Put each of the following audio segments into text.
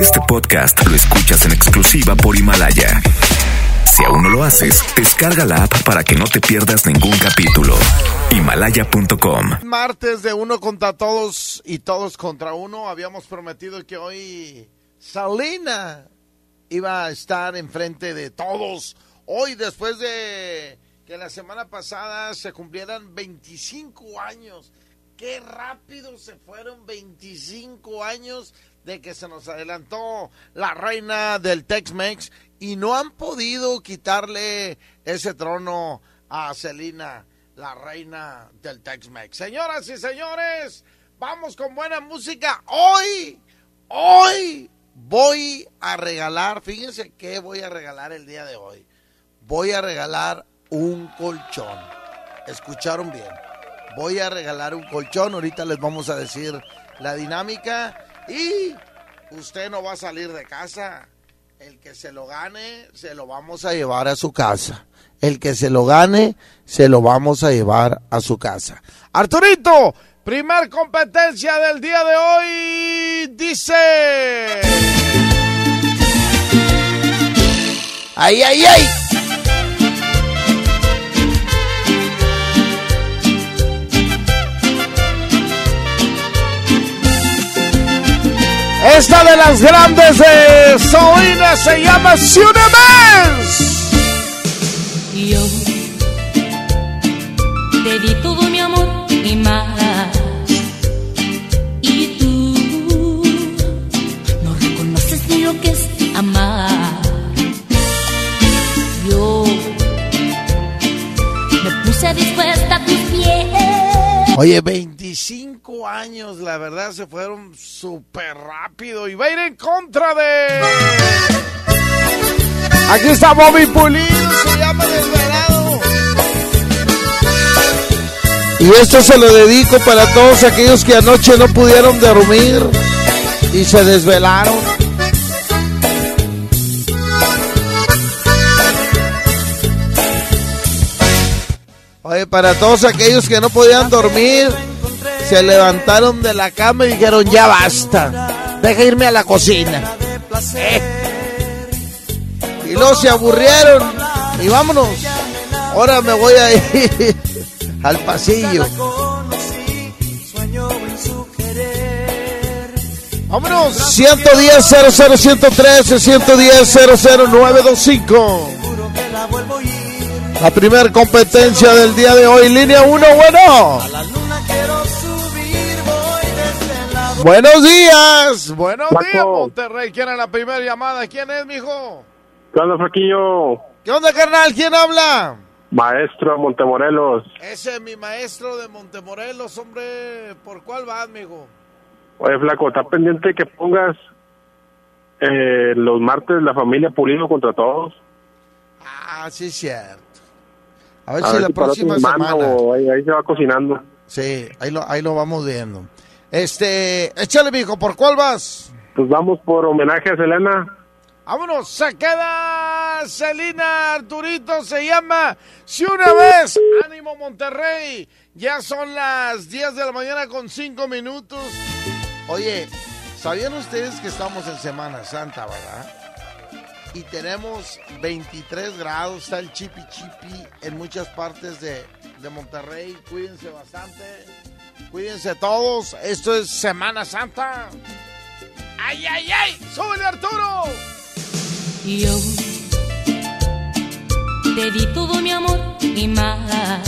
Este podcast lo escuchas en exclusiva por Himalaya. Si aún no lo haces, descarga la app para que no te pierdas ningún capítulo. Himalaya.com. Martes de uno contra todos y todos contra uno. Habíamos prometido que hoy Salina iba a estar enfrente de todos. Hoy, después de que la semana pasada se cumplieran 25 años. Qué rápido se fueron 25 años de que se nos adelantó la reina del Tex-Mex y no han podido quitarle ese trono a Celina, la reina del Tex-Mex. Señoras y señores, vamos con buena música. Hoy, hoy voy a regalar, fíjense qué voy a regalar el día de hoy. Voy a regalar un colchón. ¿Escucharon bien? Voy a regalar un colchón. Ahorita les vamos a decir la dinámica. Y usted no va a salir de casa. El que se lo gane, se lo vamos a llevar a su casa. El que se lo gane, se lo vamos a llevar a su casa. Arturito, primer competencia del día de hoy, dice... ¡Ay, ay, ay! Esta de las grandes de Soina se llama Ciudades. Yo te di todo mi amor y más. Y tú no reconoces ni lo que es amar. Yo me puse dispuesta a tus pies. Oye, 25 años, la verdad, se fueron súper rápido y va a ir en contra de... Aquí está Bobby Pulido, se llama Desvelado. Y esto se lo dedico para todos aquellos que anoche no pudieron dormir y se desvelaron. Oye, para todos aquellos que no podían dormir, se levantaron de la cama y dijeron, ya basta, deja irme a la cocina. Eh. Y luego se aburrieron y vámonos. Ahora me voy a ir al pasillo. Vámonos, 110 00 113 110 00925. La primera competencia del día de hoy, línea 1, bueno. Buenos días, buenos Paco. días, Monterrey. ¿Quién es la primera llamada? ¿Quién es, mijo? ¿Qué onda, Fraquillo? ¿Qué onda, carnal? ¿Quién habla? Maestro de Montemorelos. Ese es mi maestro de Montemorelos, hombre. ¿Por cuál vas, mijo? Oye, Flaco, está pendiente que pongas eh, los martes la familia Pulido contra todos. Ah, sí, cierto. A ver A si ver la si próxima semana o ahí, ahí se va cocinando. Sí, ahí lo, ahí lo vamos viendo. Este, échale, mijo, ¿por cuál vas? Pues vamos por homenaje a Selena. Vámonos, se queda Celina Arturito, se llama Si una vez, ánimo Monterrey, ya son las 10 de la mañana con 5 minutos. Oye, ¿sabían ustedes que estamos en Semana Santa, verdad? Y tenemos 23 grados, está el chipi chipi en muchas partes de, de Monterrey, cuídense bastante, cuídense todos, esto es Semana Santa. ¡Ay, ay, ay! ¡Súbele Arturo! Yo te di todo mi amor y más.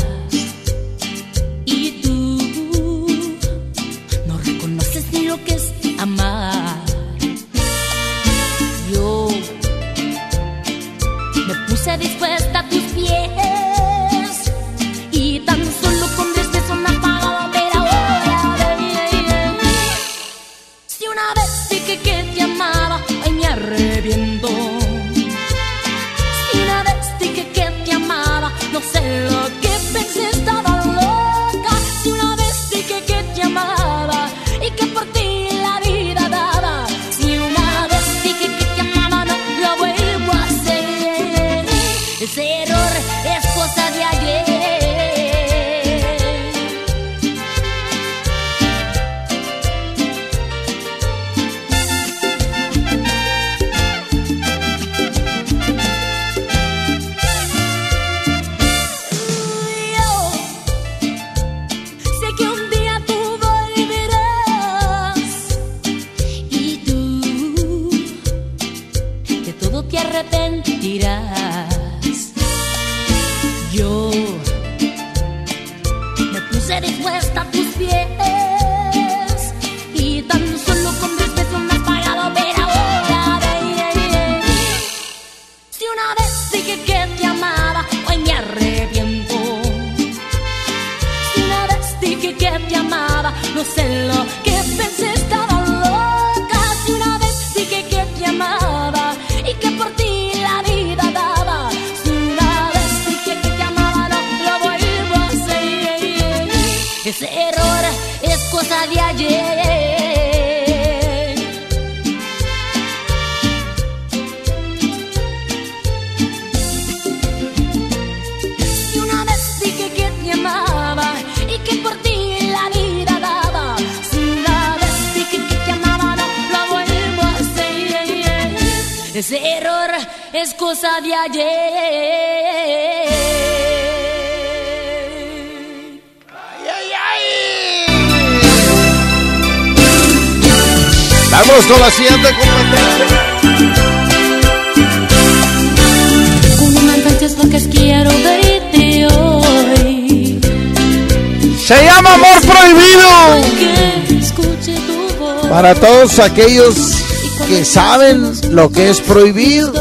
Para todos aquellos que saben lo que es prohibido.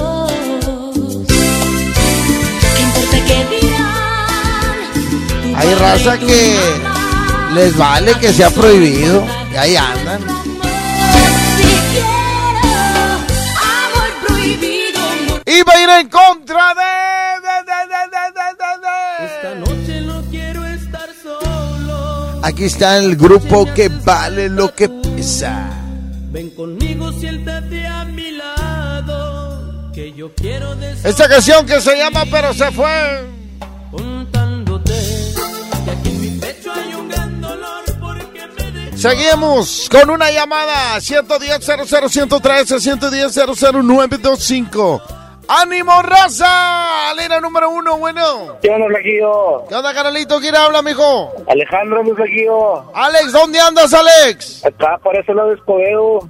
¿Qué importa qué dirán? Hay raza que les vale que sea prohibido. Y ahí andan. Si quiero amor prohibido, amor Y va a ir en contra de... Aquí está el grupo que vale lo que pesa. Ven conmigo, siéntate a mi lado. Que yo quiero decir Esta canción que se llama Pero se fue. contándote. Que aquí en mi pecho hay un gran dolor porque me. Seguimos con una llamada 110 00113 110 00925. ¡Ánimo, raza! Número uno, bueno. ¿Qué onda, Flaquillo? ¿Qué onda, canalito? ¿Quién habla, mijo? Alejandro, mi Flaquillo. Alex, ¿dónde andas, Alex? Acá por ese lado de Escobedo.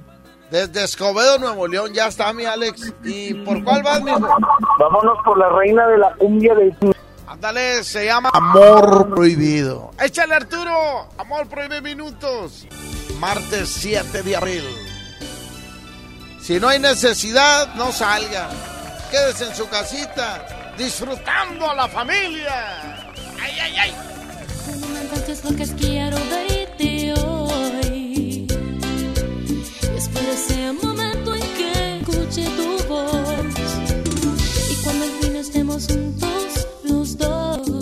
Desde Escobedo, Nuevo León, ya está mi Alex. ¿Y por cuál vas, mijo? Vámonos por la reina de la cumbia del... Ándale, se llama Amor Prohibido. Échale, Arturo. Amor Prohibido minutos. Martes 7 de abril. Si no hay necesidad, no salga. Quédese en su casita, disfrutando a la familia. ¡Ay, ay, ay! Como me enganchas porque quiero verte hoy. Y espero ese momento en que escuche tu voz. Y cuando al fin estemos juntos los dos.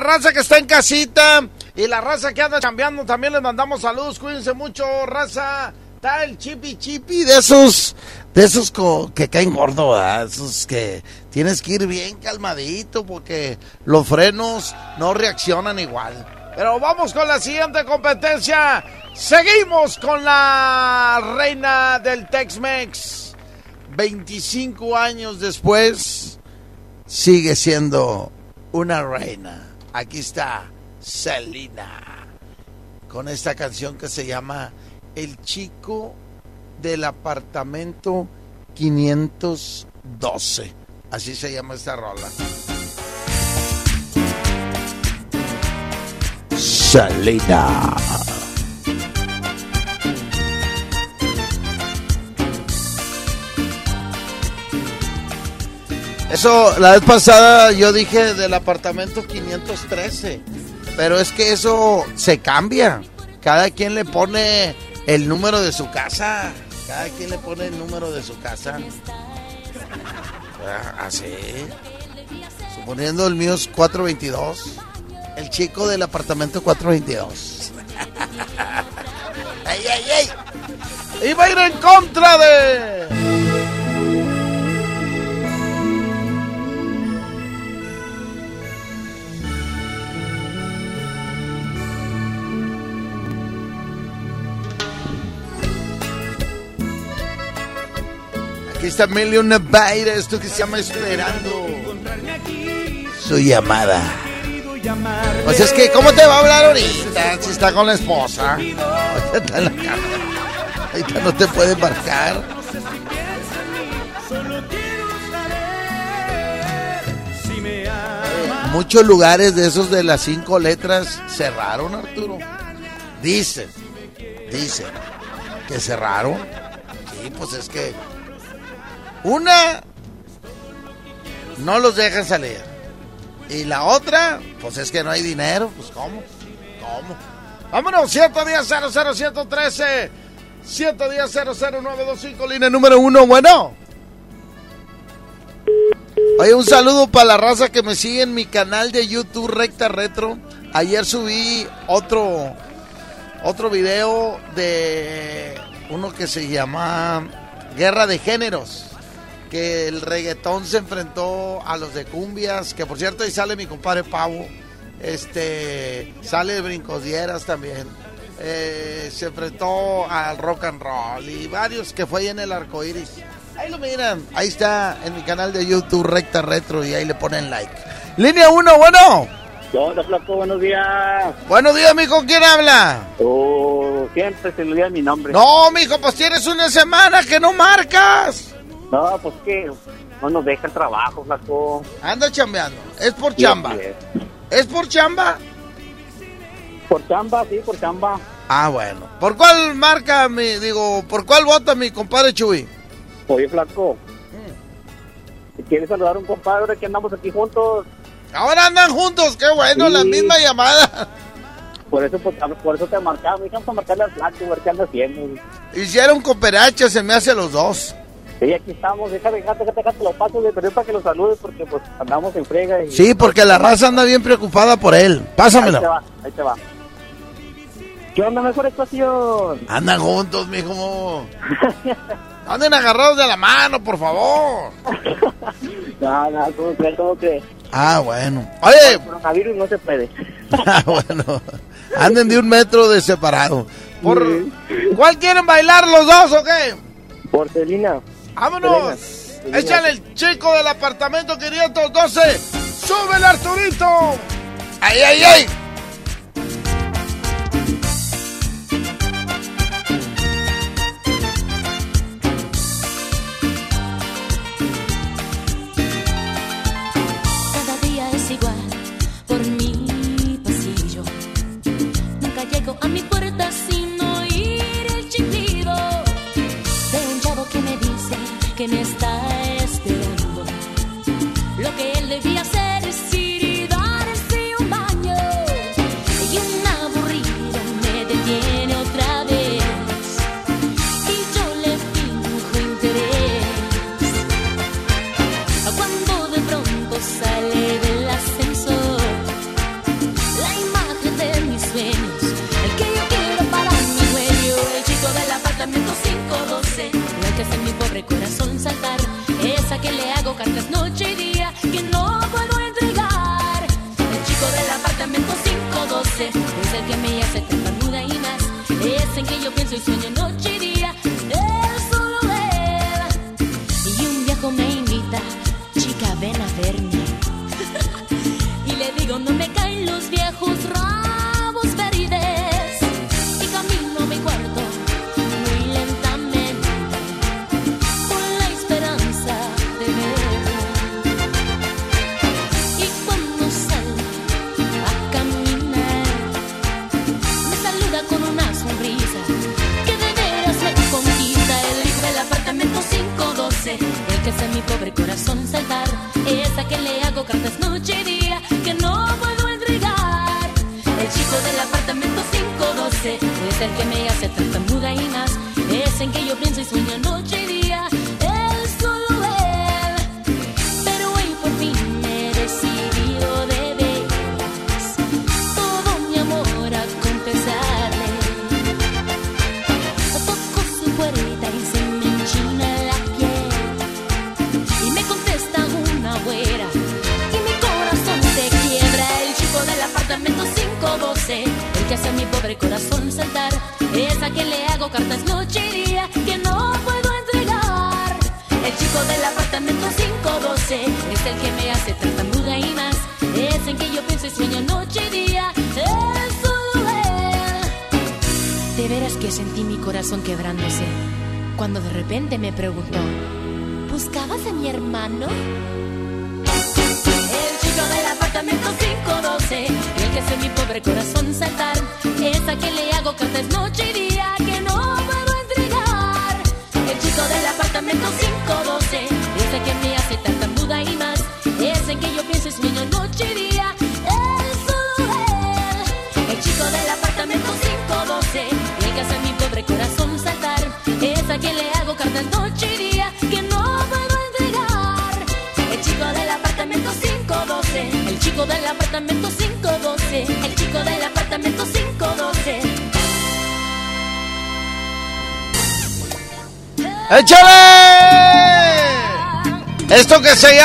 Raza que está en casita y la raza que anda chambeando. También les mandamos saludos, cuídense mucho, raza. Está el chipi chipi de esos, de esos que caen gordo, esos que tienes que ir bien calmadito porque los frenos no reaccionan igual. Pero vamos con la siguiente competencia. Seguimos con la reina del Tex-Mex. 25 años después, sigue siendo una reina. Aquí está Selena con esta canción que se llama El chico del apartamento 512. Así se llama esta rola. Selena. Eso, la vez pasada yo dije del apartamento 513, pero es que eso se cambia. Cada quien le pone el número de su casa. Cada quien le pone el número de su casa. Ah, Así. Suponiendo el mío es 422. El chico del apartamento 422. ¡Ay, ay, ay! Iba a ir en contra de... está Emilio Nevaira, esto que se llama Esperando su llamada. Pues es que, ¿cómo te va a hablar ahorita si está con la esposa? Ahorita está en la cama. Ahorita no te puede marcar. Muchos lugares de esos de las cinco letras cerraron, Arturo. Dicen, dicen que cerraron. Sí, pues es que una no los dejan salir. Y la otra, pues es que no hay dinero. Pues ¿cómo? ¿Cómo? Vámonos, 110 00 113 110 00925, línea número uno. Bueno. Oye, un saludo para la raza que me sigue en mi canal de YouTube Recta Retro. Ayer subí otro otro video de uno que se llama Guerra de Géneros. Que el reggaetón se enfrentó a los de cumbias. Que por cierto, ahí sale mi compadre Pavo. Este sale de Brincosieras también. Eh, se enfrentó al rock and roll y varios que fue ahí en el arco iris. Ahí lo miran, ahí está en mi canal de YouTube Recta Retro y ahí le ponen like. Línea 1, bueno. ¿Qué onda, flaco? Buenos días. Buenos días, mijo, ¿quién habla? Oh, siempre se le olvida mi nombre. No, mijo, pues tienes una semana que no marcas. No, pues que no nos deja el trabajo, flaco. Anda chambeando. Es por chamba. ¿Es por chamba? Por chamba, sí, por chamba. Ah, bueno. ¿Por cuál marca mi, digo, por cuál vota mi compadre Chuy? Oye, flaco. ¿Quieres saludar a un compadre que andamos aquí juntos? Ahora andan juntos, qué bueno, Sí. la misma llamada. Por eso, pues, por eso te marcamos. Dejamos a marcarle al flaco, a ver qué anda haciendo. Hicieron cooperacha, se me hace los dos. Sí, aquí estamos. Déjame, déjate, déjate, déjate lo paso de para que lo saludes porque, pues, andamos en frega. Y... Sí, porque la raza anda bien preocupada por él. Ahí te Pásamelo. va, ahí te va. ¿Qué onda, mejor estación? Andan juntos, mijo. Anden agarrados de la mano, por favor. no, no, ¿cómo crees? ¿Cómo crees? Ah, bueno. Oye, Coronavirus no se puede. ah, bueno. Anden de un metro de separado. Por... ¿Cuál quieren bailar los dos o qué? Porcelina. ¡Vámonos! Échale el chico del apartamento 512. ¡Súbele, Arturito! ¡Ay, ay, ay! Que me está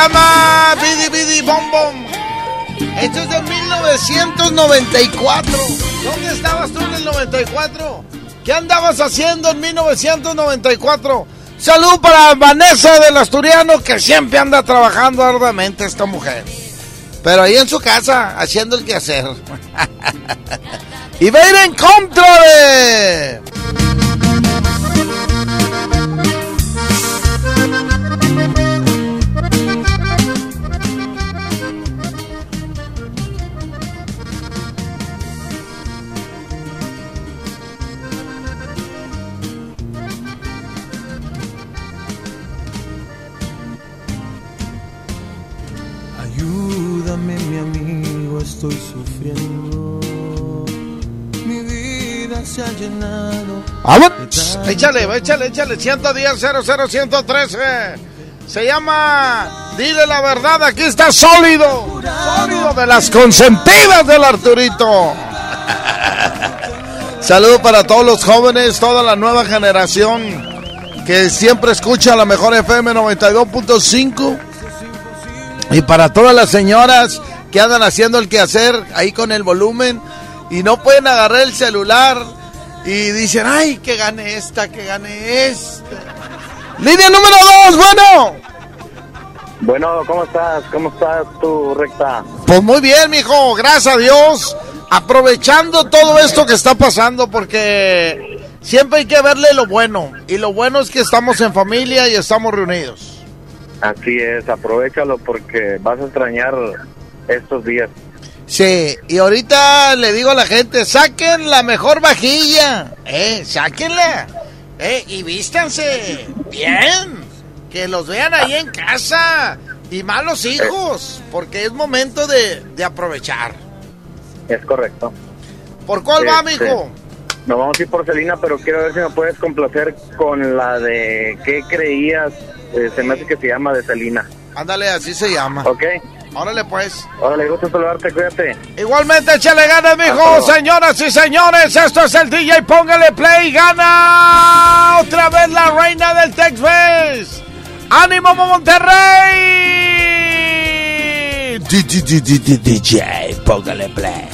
llama Bidi Bidi Bom Bom. Esto es de 1994. ¿Dónde estabas tú en el 94? ¿Qué andabas haciendo en 1994? Salud para Vanessa del Asturiano, que siempre anda trabajando arduamente esta mujer. Pero ahí en su casa, haciendo el quehacer. y va a ir en contra de... échale, échale, échale. 110 00 113. Se llama Dile la verdad, aquí está sólido. Sólido de las consentidas del Arturito. Saludo para todos los jóvenes, toda la nueva generación que siempre escucha la mejor FM 92.5. Y para todas las señoras que andan haciendo el quehacer ahí con el volumen y no pueden agarrar el celular y dicen, ay, que gane esta, que gane esta. Línea número dos, bueno. Bueno, ¿cómo estás? ¿Cómo estás tú, recta? Pues muy bien, mijo, gracias a Dios. Aprovechando todo esto que está pasando porque siempre hay que verle lo bueno. Y lo bueno es que estamos en familia y estamos reunidos. Así es, aprovechalo porque vas a extrañar estos días. Sí, y ahorita le digo a la gente, saquen la mejor vajilla, eh, sáquenla, eh, y vístanse bien, que los vean ahí en casa, y más los hijos, porque es momento de, de aprovechar. Es correcto. ¿Por cuál va, Este, mijo? Nos vamos a ir por Celina, pero quiero ver si me puedes complacer con la de ¿Qué creías? Eh, se me hace que se llama de Celina. Ándale, así se llama. ¿Ok? Órale, pues. Órale, gusto saludarte, cuídate. Igualmente, échale ganas, mijo. Señoras y señores, esto es el DJ. Póngale play. Gana otra vez la reina del Tex-Mex. ¡Ánimo Monterrey! DJ, póngale play.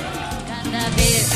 Cada vez,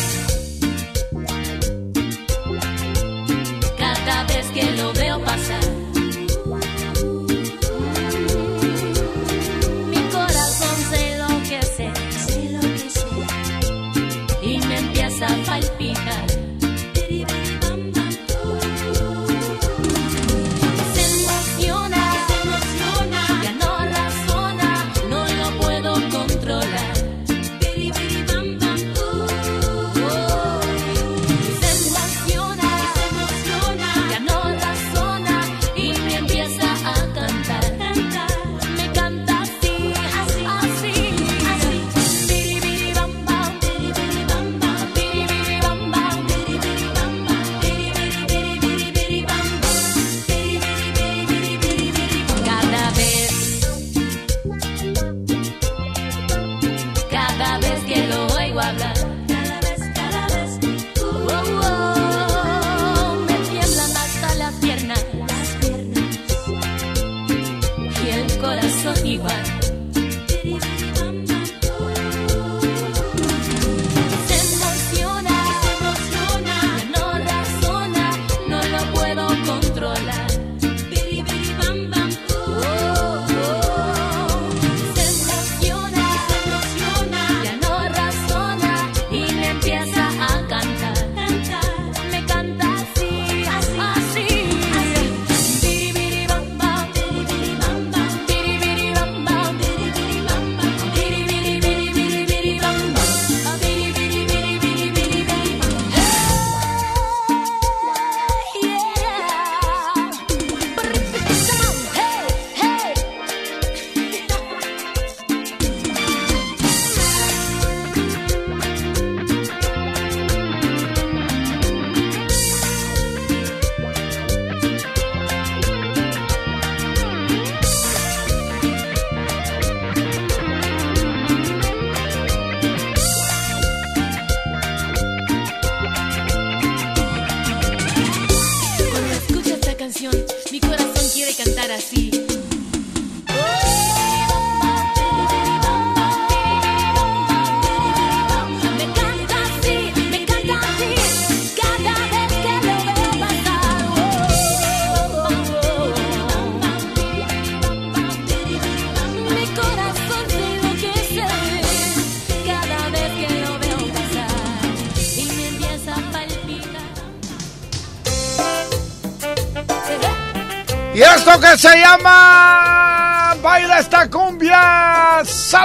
esto que se llama Baila esta cumbia Salina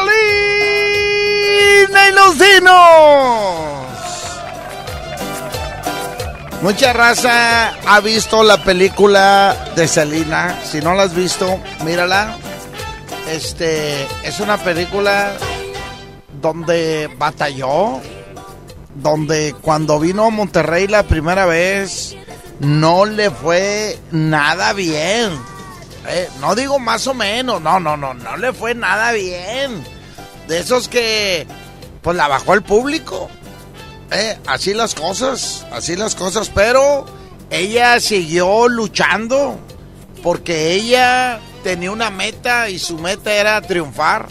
y los dinos. Mucha raza ha visto la película de Selena. Si no la has visto, mírala. Este es una película donde batalló, donde cuando vino a Monterrey la primera vez no le fue nada bien. Eh, no digo más o menos, no, no, no, no le fue nada bien. De esos que pues la bajó el público. Eh, así las cosas, así las cosas, pero ella siguió luchando porque ella tenía una meta y su meta era triunfar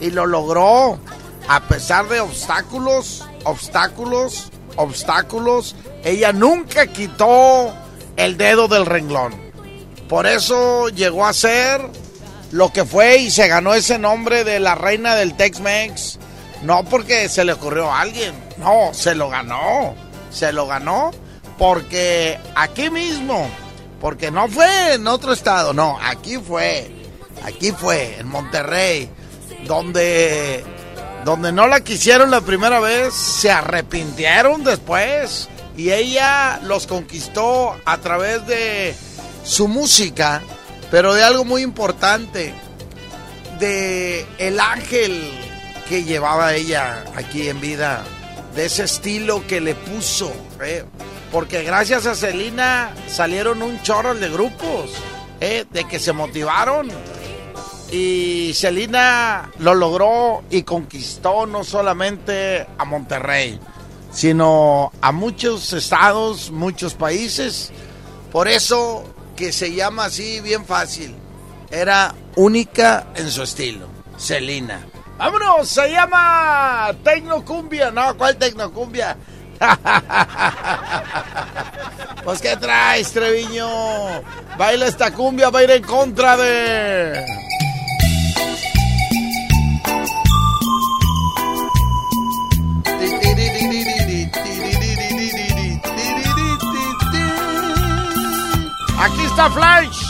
y lo logró a pesar de obstáculos, obstáculos, obstáculos. Ella nunca quitó el dedo del renglón. Por eso llegó a ser lo que fue y se ganó ese nombre de la reina del Tex-Mex. No porque se le ocurrió a alguien, no, se lo ganó. Se lo ganó porque aquí mismo, porque no fue en otro estado, no, aquí fue, aquí fue, en Monterrey, donde, donde no la quisieron la primera vez, se arrepintieron después y ella los conquistó a través de su música, pero de algo muy importante, de el ángel que llevaba ella aquí en vida, de ese estilo que le puso, ¿eh? porque gracias a Celina salieron un chorro de grupos, ¿eh? de que se motivaron. Y Celina lo logró y conquistó no solamente a Monterrey, sino a muchos estados, muchos países. Por eso que se llama así bien fácil. era única en su estilo. Celina. Vámonos, se llama Tecnocumbia. No, ¿cuál Tecnocumbia? pues ¿qué traes, Treviño? Baila esta cumbia, va a ir en contra de... Aquí está Flash.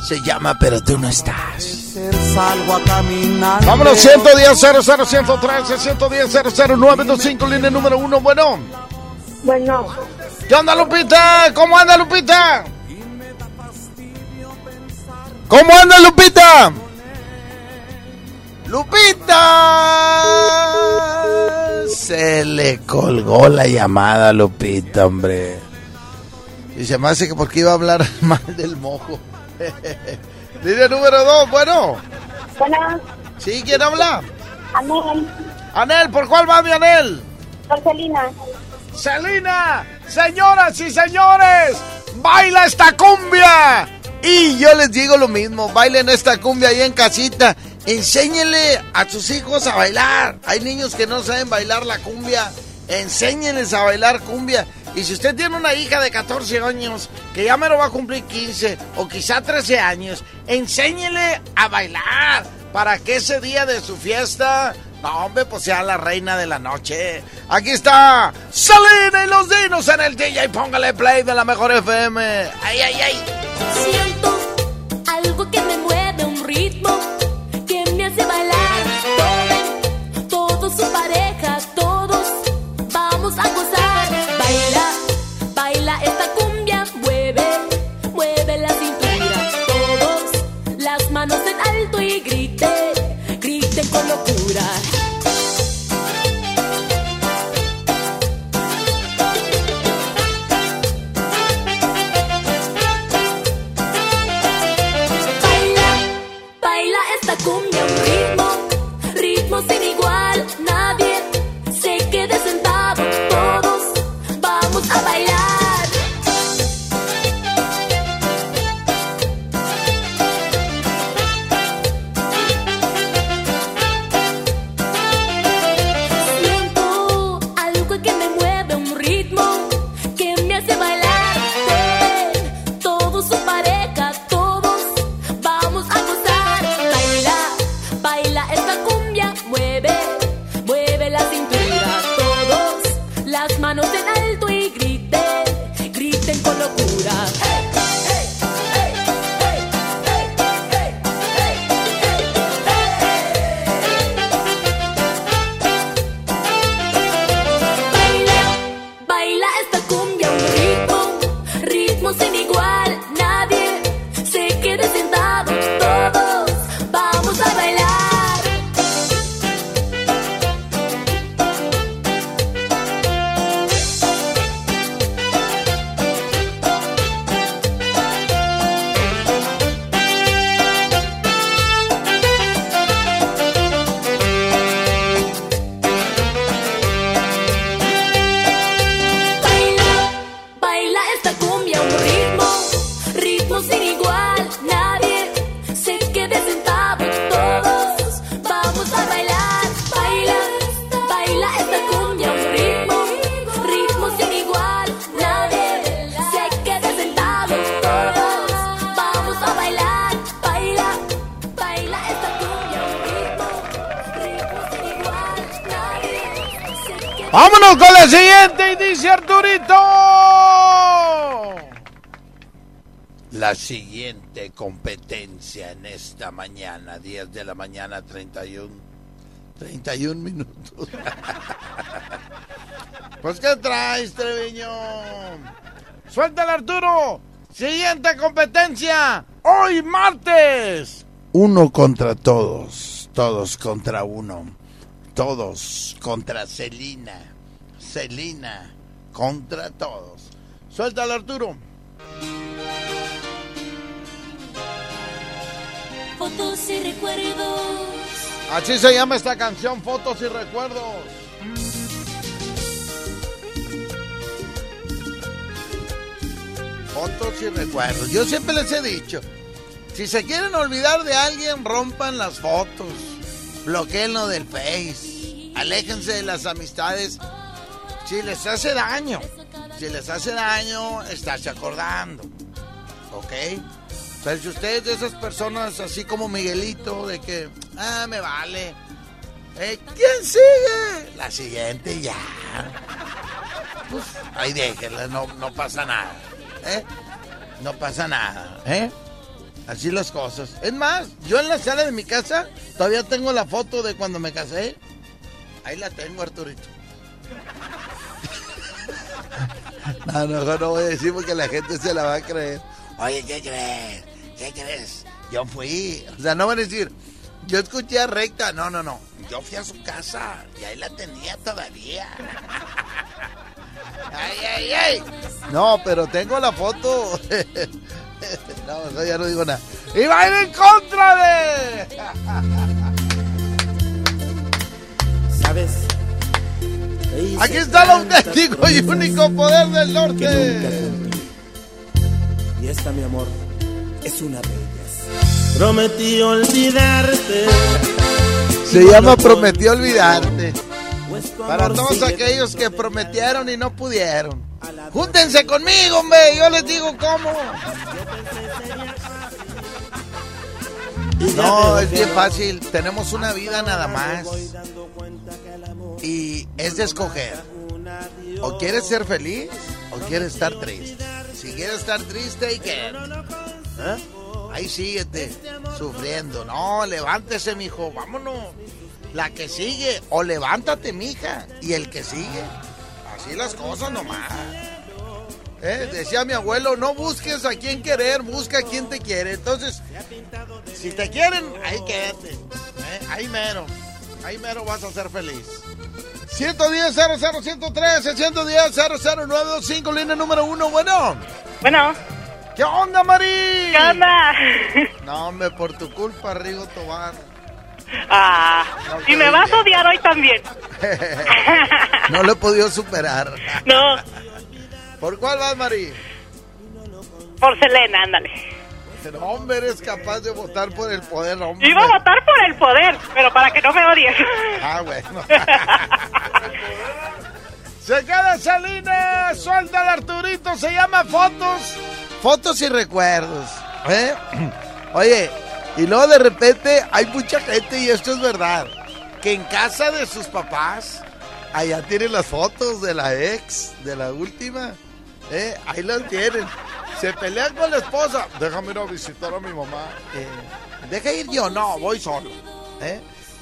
Se llama Pero tú no estás. Salgo a caminar. Vámonos, 110 00 113 110 00 925, línea número uno. Bueno, Bueno, ¿qué onda, Lupita? ¿Cómo anda, Lupita? ¿Cómo anda, Lupita? ¡Lupita! Se le colgó la llamada, Lupita, hombre. Y se me hace que porque iba a hablar mal del mojo. Línea número dos, bueno. bueno, ¿Sí? ¿Quién habla? Anel, Anel, ¿por cuál va mi Anel? Marcelina, Selina, señoras y señores, baila esta cumbia. Y yo les digo lo mismo, bailen esta cumbia ahí en casita. Enséñenle a sus hijos a bailar. Hay niños que no saben bailar la cumbia. Enséñenles a bailar cumbia. Y si usted tiene una hija de 14 años que ya me lo va a cumplir 15 o quizá 13 años, enséñele a bailar para que ese día de su fiesta, no hombre, pues sea la reina de la noche. Aquí está Selena y los dinos en el DJ. Póngale play de la mejor FM. Ay, ay, ay. Siento algo que me mueve, un ritmo que me hace bailar. Tomen todos su pareja, todos vamos a gozar. Griten competencia en esta mañana, 10 de la mañana, 31. 31 minutos. pues, ¿qué traes, Treviño? Suéltale, Arturo. Siguiente competencia. Hoy martes. Uno contra todos. Todos contra uno. Todos contra Celina. Celina contra todos. Suéltale, Arturo. Así se llama esta canción, Fotos y Recuerdos. Fotos y recuerdos. Yo siempre les he dicho, Si se quieren olvidar de alguien, rompan las fotos. Bloqueenlo del Face. Aléjense de las amistades. Si les hace daño. Si les hace daño, estarse acordando. ¿Ok? Pero si ustedes de esas personas, así como Miguelito, de que, ah, me vale. Eh, ¿Quién sigue? La siguiente ya. Pues, ahí déjenla, no, no pasa nada. ¿eh? No pasa nada, ¿eh? Así las cosas. Es más, yo en la sala de mi casa todavía tengo la foto de cuando me casé. Ahí la tengo, Arturito. No, no, no voy a decir porque la gente se la va a creer. Oye, ¿qué crees? ¿Qué crees? Yo fui. O sea, no van a decir, yo escuché a recta. No, no, no. Yo fui a su casa y ahí la tenía todavía. Ay, ay, ay. No, pero tengo la foto. No, no, ya no digo nada. ¡Y va a ir en contra de! ¿Sabes? Aquí está el auténtico y único poder del norte. Y esta, mi amor, es una ellas. Prometí olvidarte. Se llama Prometí olvidarte. Para todos aquellos que prometieron y no pudieron. Júntense conmigo, hombre. Yo les digo cómo. No, es bien fácil. Tenemos una vida nada más. Y es de escoger. O quieres ser feliz o quieres estar triste. Si quieres estar triste, ¿y qué? ¿Eh? Ahí síguete, sufriendo. No, levántese, mijo, vámonos. La que sigue, o levántate, mija. Y el que sigue. Así las cosas nomás. ¿Eh? Decía mi abuelo, no busques a quien querer, busca a quien te quiere. Entonces, si te quieren, ahí quédate. ¿Eh? Ahí mero. Ahí mero vas a ser feliz. 110 00 113 110 00925 línea número uno. Bueno. Bueno, ¿Qué onda, Mari? ¿qué onda? No, hombre, por tu culpa, Rigo Tobar. Ah, y me vas a odiar hoy también. No lo he podido superar. No, ¿Por cuál vas, Mari? por Selena, ándale. No, hombre, eres capaz de votar por el poder, hombre. Iba a votar por el poder, pero para que no me odies. Ah, bueno. Se queda Salina, suelta al Arturito, se llama Fotos. Fotos y recuerdos. ¿eh? Oye, y luego de repente hay mucha gente, y esto es verdad, que en casa de sus papás, allá tienen las fotos de la ex, de la última. ¿eh? Ahí las tienen. Se pelean con la esposa. Déjame ir a visitar a mi mamá. Eh, Deja ir yo, no, voy solo.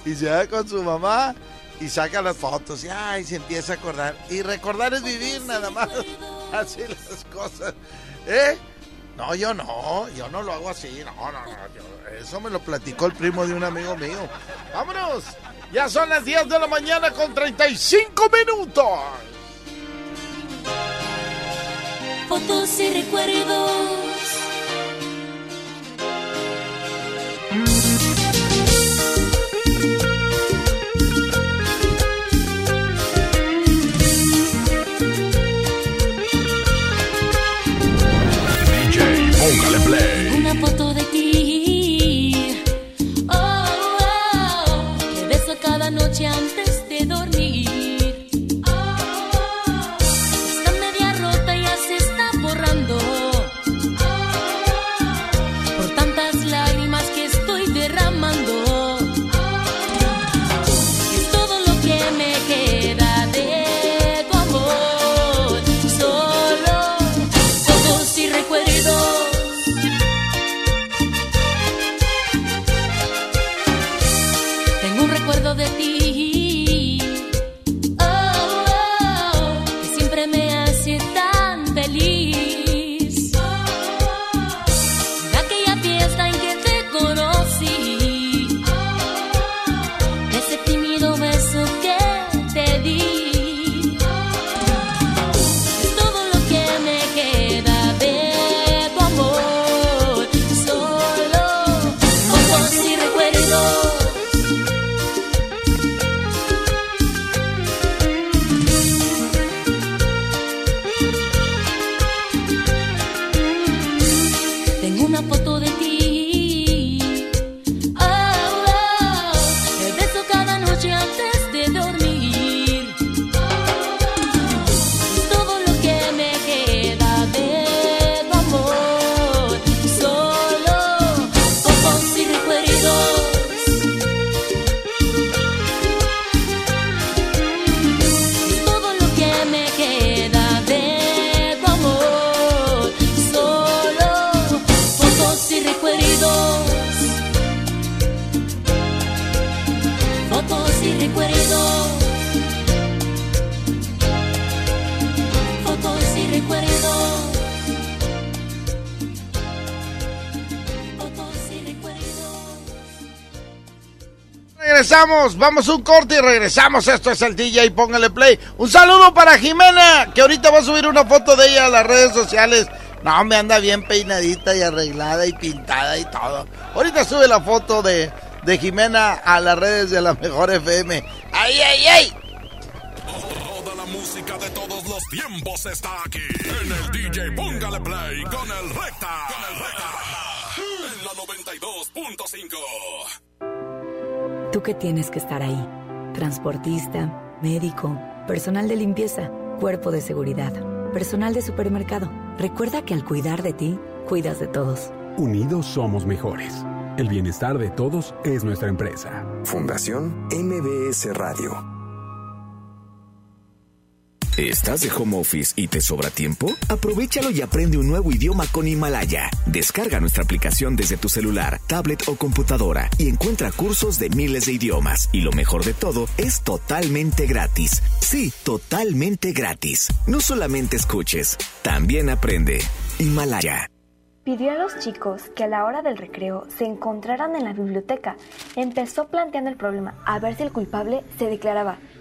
Y se va con su mamá y saca las fotos y se empieza a acordar. Y recordar es vivir nada más. Así las cosas. ¿Eh? No, yo no, yo no lo hago así. No, no, no. yo- eso me lo platicó el primo de un amigo mío. ¡Vámonos! Ya son las 10 de la mañana con 35 minutos. fotos y recuerdos. Póngale play. Una foto regresamos. Vamos un corte y regresamos. Esto es el DJ, póngale play. Un saludo para Jimena, que ahorita va a subir una foto de ella a las redes sociales. No, me anda bien peinadita y arreglada y pintada y todo. Ahorita sube la foto de, de Jimena a las redes de la Mejor FM. ¡Ay, ay, ay! Toda la música de todos los tiempos está aquí. En el DJ Póngale Play con el Recta. Con el Recta. En la 92.5. Tú que tienes que estar ahí. Transportista, médico, personal de limpieza, cuerpo de seguridad, personal de supermercado. Recuerda que al cuidar de ti, cuidas de todos. Unidos somos mejores. El bienestar de todos es nuestra empresa. Fundación MBS Radio. ¿Estás de home office y te sobra tiempo? Aprovechalo y aprende un nuevo idioma con Himalaya. Descarga nuestra aplicación desde tu celular, tablet o computadora y encuentra cursos de miles de idiomas. Y lo mejor de todo, es totalmente gratis. Sí, totalmente gratis. No solamente escuches, también aprende. Himalaya. Pidió a los chicos que a la hora del recreo se encontraran en la biblioteca. Empezó planteando el problema a ver si el culpable se declaraba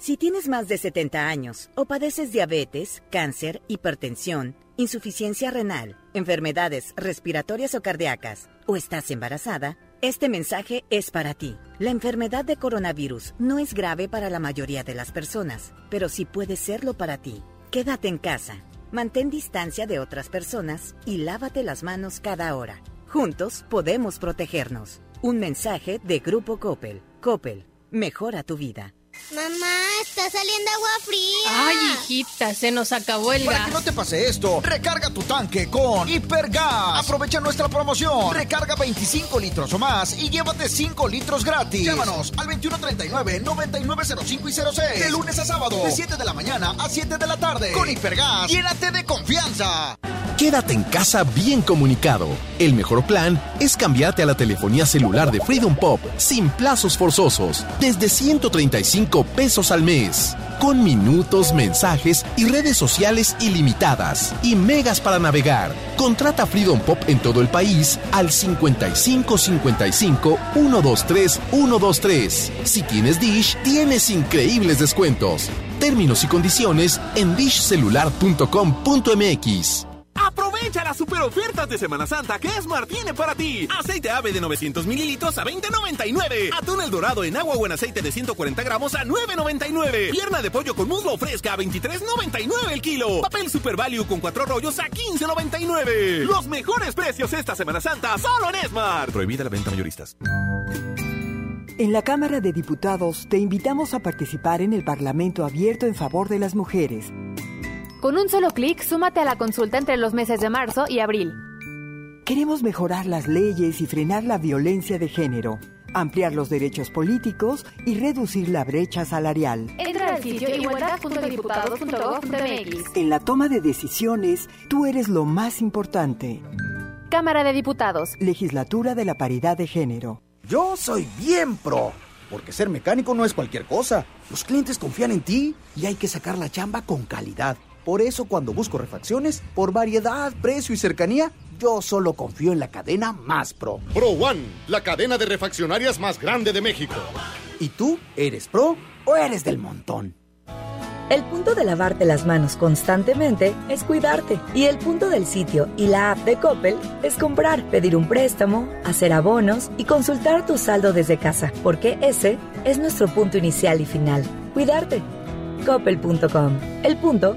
Si tienes más de 70 años o padeces diabetes, cáncer, hipertensión, insuficiencia renal, enfermedades respiratorias o cardíacas, o estás embarazada, este mensaje es para ti. La enfermedad de coronavirus no es grave para la mayoría de las personas, pero sí puede serlo para ti. Quédate en casa, mantén distancia de otras personas y lávate las manos cada hora. Juntos podemos protegernos. Un mensaje de Grupo Coppel. Coppel, mejora tu vida. Mamá, está saliendo agua fría. Ay, hijita, se nos acabó el Para gas. que no te pase esto, recarga tu tanque con Hipergas. Aprovecha nuestra promoción. Recarga 25 litros o más y llévate 5 litros gratis. Llámanos al 2139-9905 y 06. De lunes a sábado, de 7 de la mañana a 7 de la tarde. Con Hipergas, llénate de confianza. Quédate en casa bien comunicado. El mejor plan es cambiarte a la telefonía celular de Freedom Pop sin plazos forzosos, desde 135 pesos al mes, con minutos, mensajes y redes sociales ilimitadas y megas para navegar. Contrata Freedom Pop en todo el país al 55 55 123 123. Si tienes Dish, tienes increíbles descuentos. Términos y condiciones en dishcelular.com.mx. Aprovecha las super ofertas de Semana Santa que Esmar tiene para ti. Aceite ave de 900 mililitros a 20.99. Atún el dorado en agua o en aceite de 140 gramos a 9.99. Pierna de pollo con muslo fresca a 23.99 el kilo. Papel Super Value con cuatro rollos a 15.99. Los mejores precios esta Semana Santa solo en Esmar. Prohibida la venta mayoristas. En la Cámara de Diputados te invitamos a participar en el Parlamento abierto en favor de las mujeres. Con un solo clic, súmate a la consulta entre los meses de marzo y abril. Queremos mejorar las leyes y frenar la violencia de género, ampliar los derechos políticos y reducir la brecha salarial. Entra al sitio igualdad.diputados.gov.mx. En la toma de decisiones, tú eres lo más importante. Cámara de Diputados. Legislatura de la Paridad de Género. Yo soy bien pro, porque ser mecánico no es cualquier cosa. Los clientes confían en ti y hay que sacar la chamba con calidad. Por eso cuando busco refacciones, por variedad, precio y cercanía, yo solo confío en la cadena más pro. Pro One, la cadena de refaccionarias más grande de México. ¿Y tú eres pro o eres del montón? El punto de lavarte las manos constantemente es cuidarte. Y el punto del sitio y la app de Coppel es comprar, pedir un préstamo, hacer abonos y consultar tu saldo desde casa, porque ese es nuestro punto inicial y final. Cuidarte. Coppel.com. El punto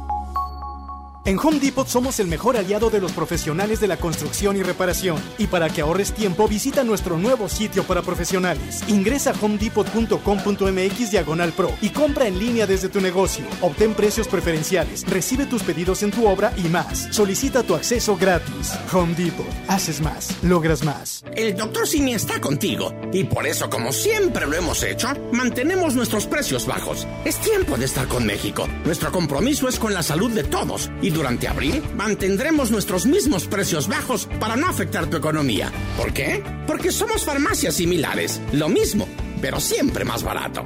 En Home Depot somos el mejor aliado de los profesionales de la construcción y reparación. Y para que ahorres tiempo, visita nuestro nuevo sitio para profesionales. Ingresa a homedepot.com.mx diagonal pro y compra en línea desde tu negocio. Obtén precios preferenciales, recibe tus pedidos en tu obra y más. Solicita tu acceso gratis. Home Depot. Haces más, logras más. El doctor Simi está contigo y por eso, como siempre lo hemos hecho, mantenemos nuestros precios bajos. Es tiempo de estar con México. Nuestro compromiso es con la salud de todos durante abril mantendremos nuestros mismos precios bajos para no afectar tu economía. ¿Por qué? Porque somos farmacias similares, lo mismo, pero siempre más barato.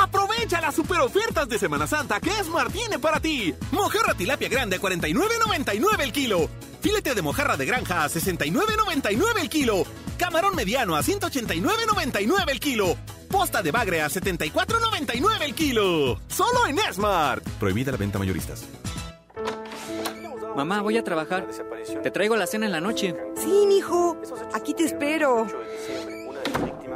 Aprovecha las super ofertas de Semana Santa que Esmar tiene para ti. Mojarra tilapia grande a 49.99 el kilo. Filete de mojarra de granja a 69.99 el kilo. Camarón mediano a 189.99 el kilo. Posta de bagre a 74.99 el kilo. Solo en Esmart. Prohibida la venta mayoristas. Mamá, voy a trabajar. Te traigo la cena en la noche. Sí, mijo. Aquí te espero.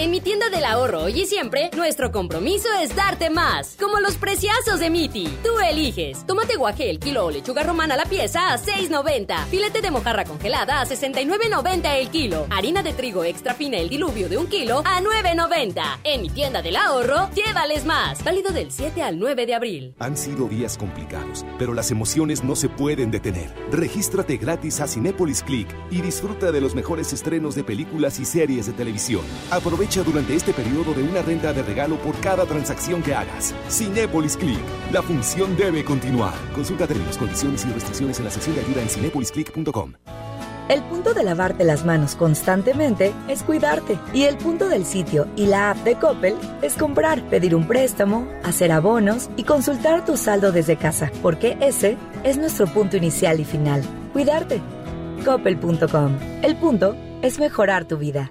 En mi tienda del ahorro hoy y siempre, nuestro compromiso es darte más. Como los preciazos de Miti. Tú eliges. Tomate guaje el kilo o lechuga romana la pieza a 6.90. Filete de mojarra congelada a 69.90 el kilo. Harina de trigo extra fina el diluvio de un kilo a 9.90. En mi tienda del ahorro, llévales más. Válido del 7 al 9 de abril. Han sido días complicados, pero las emociones no se pueden detener. Regístrate gratis a Cinépolis Click y disfruta de los mejores estrenos de películas y series de televisión. Aprovecha durante este periodo de una renta de regalo por cada transacción que hagas. Cinépolis Click. La función debe continuar. Consulta términos, condiciones y restricciones en la sección de ayuda en cinepolisclick.com. El punto de lavarte las manos constantemente es cuidarte. Y el punto del sitio y la app de Coppel es comprar, pedir un préstamo, hacer abonos y consultar tu saldo desde casa. Porque ese es nuestro punto inicial y final. Cuidarte. Coppel.com. El punto es mejorar tu vida.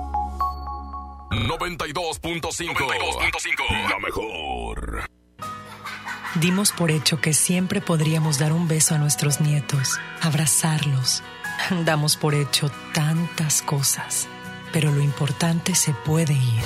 92.5. La mejor. Dimos por hecho que siempre podríamos dar un beso a nuestros nietos, abrazarlos. Damos por hecho tantas cosas, pero lo importante se puede ir,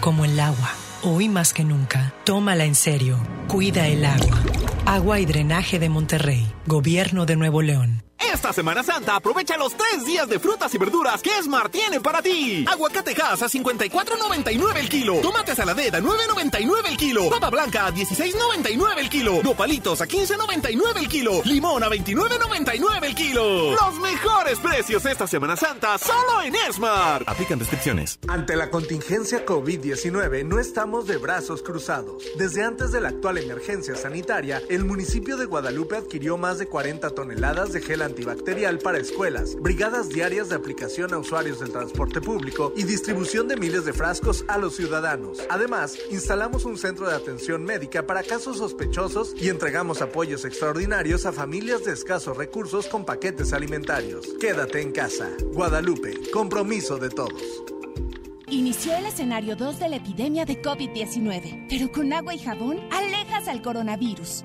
como el agua. Hoy más que nunca, tómala en serio. Cuida el agua. Agua y drenaje de Monterrey, Gobierno de Nuevo León. Esta Semana Santa aprovecha los tres días de frutas y verduras que Smart tiene para ti. Aguacate Hass a 54.99 el kilo. Tomate saladera a 9.99 el kilo. Papa blanca a 16.99 el kilo. Nopalitos a 15.99 el kilo. Limón a 29.99 el kilo. Los mejores precios esta Semana Santa solo en Smart. Aplican descripciones. Ante la contingencia COVID-19 no estamos de brazos cruzados. Desde antes de la actual emergencia sanitaria, el municipio de Guadalupe adquirió más de 40 toneladas de gel antibacterial para escuelas, brigadas diarias de aplicación a usuarios del transporte público y distribución de miles de frascos a los ciudadanos. Además, instalamos un centro de atención médica para casos sospechosos y entregamos apoyos extraordinarios a familias de escasos recursos con paquetes alimentarios. Quédate en casa. Guadalupe, compromiso de todos. Inició el escenario 2 de la epidemia de COVID-19, pero con agua y jabón alejas al coronavirus.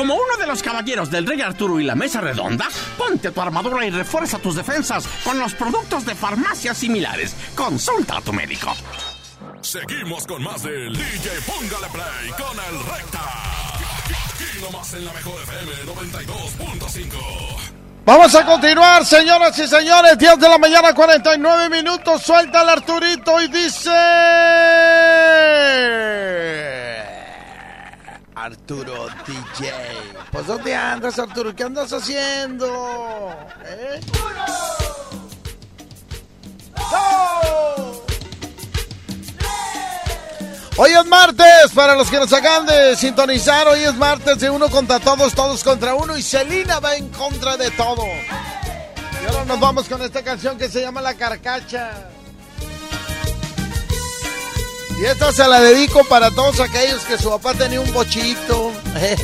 Como uno de los caballeros del Rey Arturo y la Mesa Redonda, ponte tu armadura y refuerza tus defensas con los productos de farmacias similares. Consulta a tu médico. Seguimos con más del DJ Póngale Play con el Recta. Aquí nomás en la mejor FM 92.5. Vamos a continuar, señoras y señores. 10 de la mañana, 49 minutos. Suelta el Arturito y dice. Arturo DJ. Pues ¿dónde andas, Arturo? ¿Qué andas haciendo? ¿Eh? Hoy es martes, para los que nos acaban de sintonizar, hoy es martes de uno contra todos, todos contra uno y Celina va en contra de todo. Y ahora nos vamos con esta canción que se llama La Carcacha. Y esta se la dedico para todos aquellos que su papá tenía un bochito, ¿eh?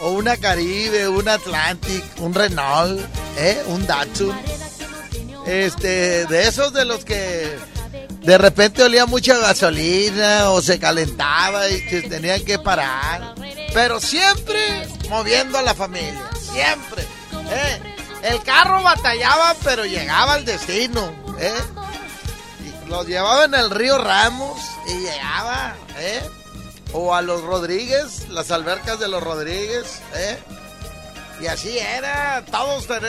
o una Caribe, un Atlantic, un Renault, ¿eh? un Datsun. Este, de esos de los que de repente olía mucha gasolina o se calentaba y que tenían que parar. Pero siempre moviendo a la familia, siempre. ¿eh? El carro batallaba, pero llegaba al destino. ¿eh? Los llevaba en el río Ramos y llegaba. ¿eh? O a los Rodríguez, las albercas de los Rodríguez. ¿eh? Y así era, todos ten-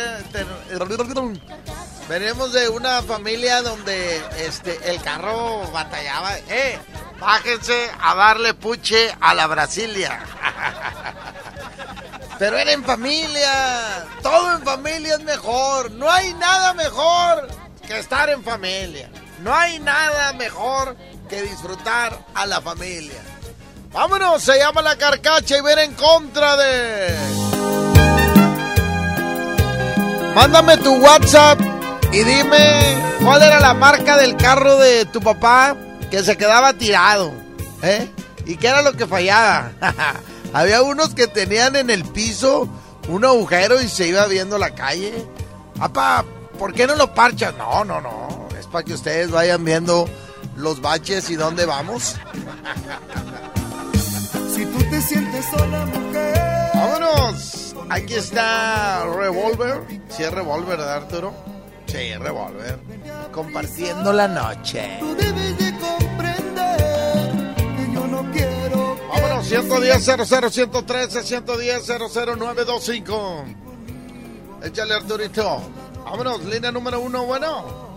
Venimos de una familia donde este el carro batallaba. ¡Eh! Bájense a darle puche a la Brasilia. Pero era en familia. Todo en familia es mejor. No hay nada mejor que estar en familia. No hay nada mejor que disfrutar a la familia. Vámonos, se llama la carcacha y ver en contra de. Mándame tu WhatsApp y dime cuál era la marca del carro de tu papá que se quedaba tirado. ¿Eh? ¿Y qué era lo que fallaba? Había unos que tenían en el piso un agujero y se iba viendo la calle. Papá, ¿por qué no lo parchas? No, no, no. Para que ustedes vayan viendo los baches y dónde vamos. Si tú te sientes sola, mujer. Vámonos. Aquí está Revolver. Sí, es Revolver, ¿verdad, Arturo? Sí, Revolver. Compartiendo la noche. Tú debes de comprender que yo no quiero. Vámonos, 110 00 113 110 00925. Échale, Arturito. Vámonos, línea número uno, bueno.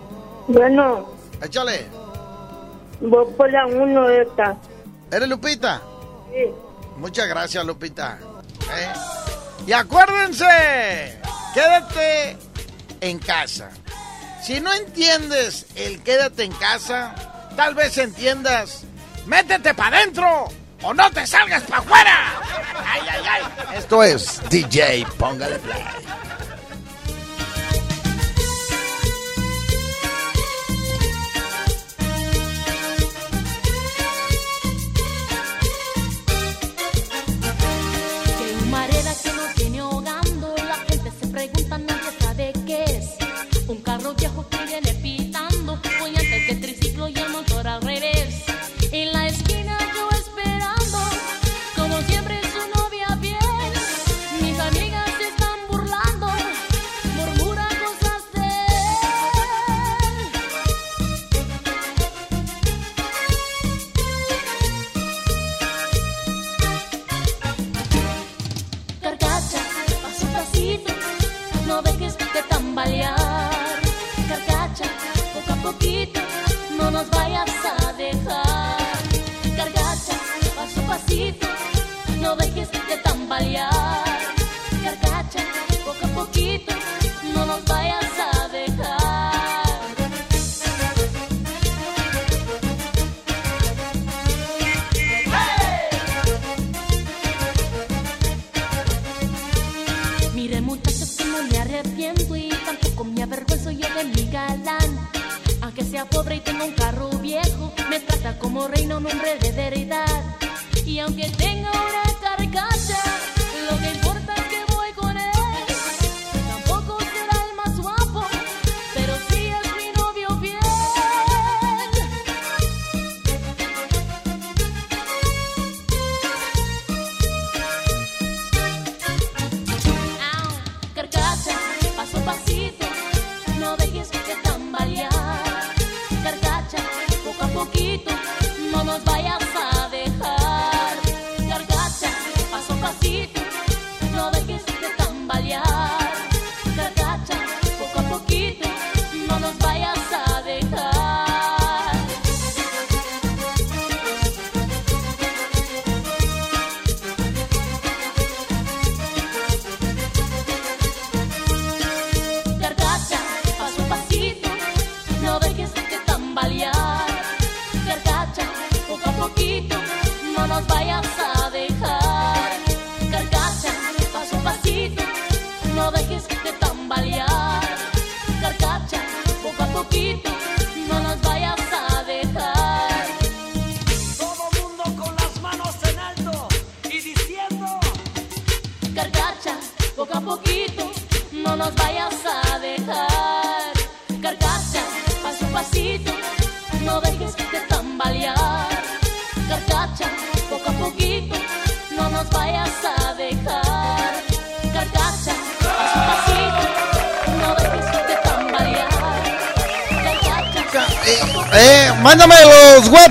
Bueno, Échale. voy por la uno esta. ¿Eres Lupita? Sí. Muchas gracias, Lupita. ¿Eh? Y acuérdense, quédate en casa. Si no entiendes el quédate en casa, tal vez entiendas, métete para adentro o no te salgas para afuera. Ay, ay, ay. Esto es DJ, póngale play.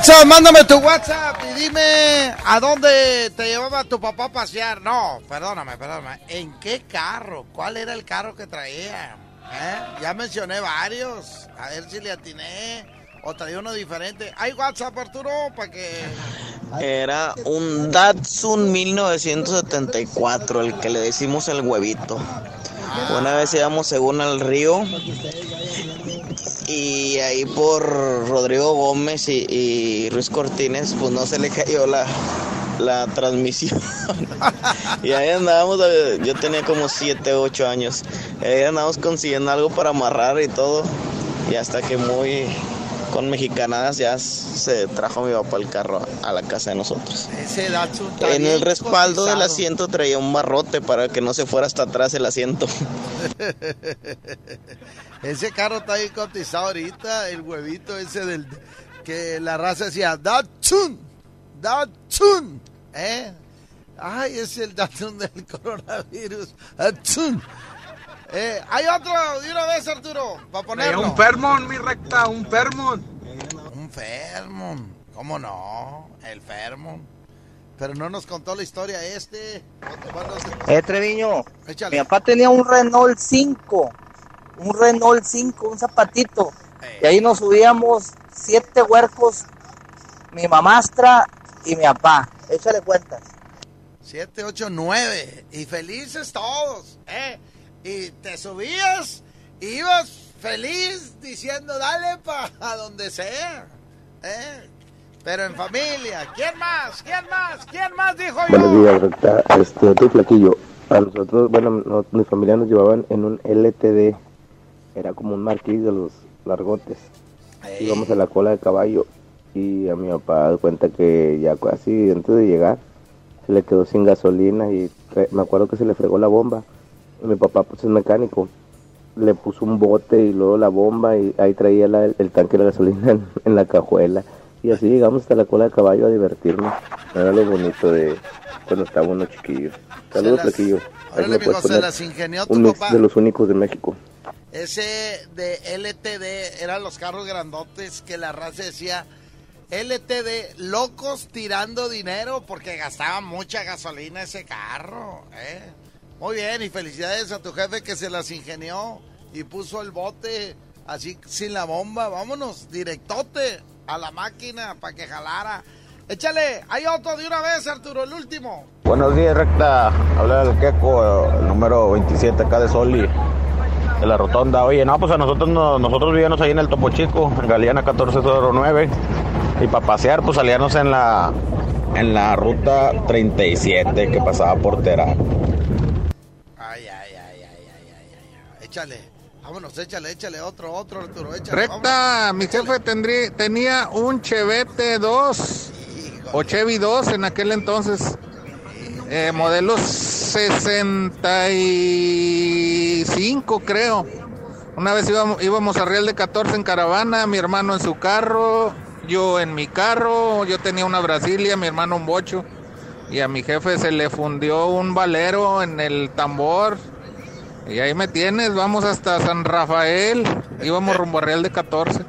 WhatsApp, mándame tu WhatsApp y dime a dónde te llevaba tu papá a pasear. No, perdóname, perdóname. ¿En qué carro? ¿Cuál era el carro que traía? ¿Eh? Ya mencioné varios. A ver si le atiné. O traía uno diferente. ¿Hay WhatsApp, Arturo? Para que... Era un Datsun 1974, el que le decimos el huevito. Una vez íbamos según al río ahí por Rodrigo Gómez y, Ruiz Cortines, pues no se le cayó la, la transmisión. y ahí andábamos, eh, yo tenía como 7, 8 años. Ahí andábamos consiguiendo algo para amarrar y todo. Y hasta que muy con mexicanadas ya se trajo mi papá el carro a la casa de nosotros. Ese En el respaldo del asiento traía un barrote para que no se fuera hasta atrás el asiento. ese carro está bien cotizado ahorita. El huevito ese del... Que la raza decía, Datsun, Datsun. ¿Eh? Ay, es el Datsun del coronavirus. Datsun. Eh, hay otro de una vez, Arturo, para ponerlo. un Fermon, mi recta, un Fermon. Un Fermon. ¿Cómo no? El Fermon. Pero no nos contó la historia este. Eh, Treviño, Échale. mi papá tenía un Renault 5, un Renault 5, un zapatito, y ahí nos subíamos siete huercos, mi mamastra y mi papá. Échale cuentas. 7, 8, 9. Y felices todos. ¿eh? Y te subías, ibas feliz diciendo, dale para donde sea. ¿eh? Pero en familia. ¿Quién más? ¿Quién más? ¿Quién más dijo yo? Buenos días. Este, otro flaquillo. A nosotros, bueno, no- mi familia nos llevaban en un LTD. Era como un marquís de los largotes. Íbamos a la cola de caballo. Y a mi papá da cuenta que ya casi antes de llegar se le quedó sin gasolina y me acuerdo que se le fregó la bomba. Mi papá pues es mecánico. Le puso un bote y luego la bomba y ahí traía la- el tanque de gasolina en, en la cajuela. Y así llegamos hasta la cola de caballo a divertirnos. Era lo bonito de cuando estaba uno chiquillo. Saludos, mijo, se las ingenió tu un mix papá. de los únicos de México. Ese de LTD eran los carros grandotes que la raza decía LTD, locos tirando dinero porque gastaba mucha gasolina ese carro. ¿eh? Muy bien, y felicidades a tu jefe que se las ingenió y puso el bote así sin la bomba. Vámonos, directote a la máquina para que jalara. Échale, hay otro de una vez, Arturo, el último. Buenos días, recta. Habla el Queco, el número 27 acá de Soli, de la Rotonda. Oye, no, pues a nosotros no- nosotros vivíamos ahí en el Topo Chico, en Galeana 1409. Y para pasear, pues salíamos en la, en la ruta 37 que pasaba por Terán. Échale. Vámonos, échale, échale otro, otro, Arturo, échale. Recta, mi jefe tendría, tenía un Chevette 2 o Chevy 2 en aquel entonces. Eh, modelo 65 creo. Una vez íbamos, íbamos a Real de 14 en caravana, mi hermano en su carro, yo en mi carro, yo tenía una Brasilia, mi hermano un bocho. Y a mi jefe se le fundió un valero en el tambor. Y ahí me tienes, vamos hasta San Rafael, íbamos rumbo a Real de 14.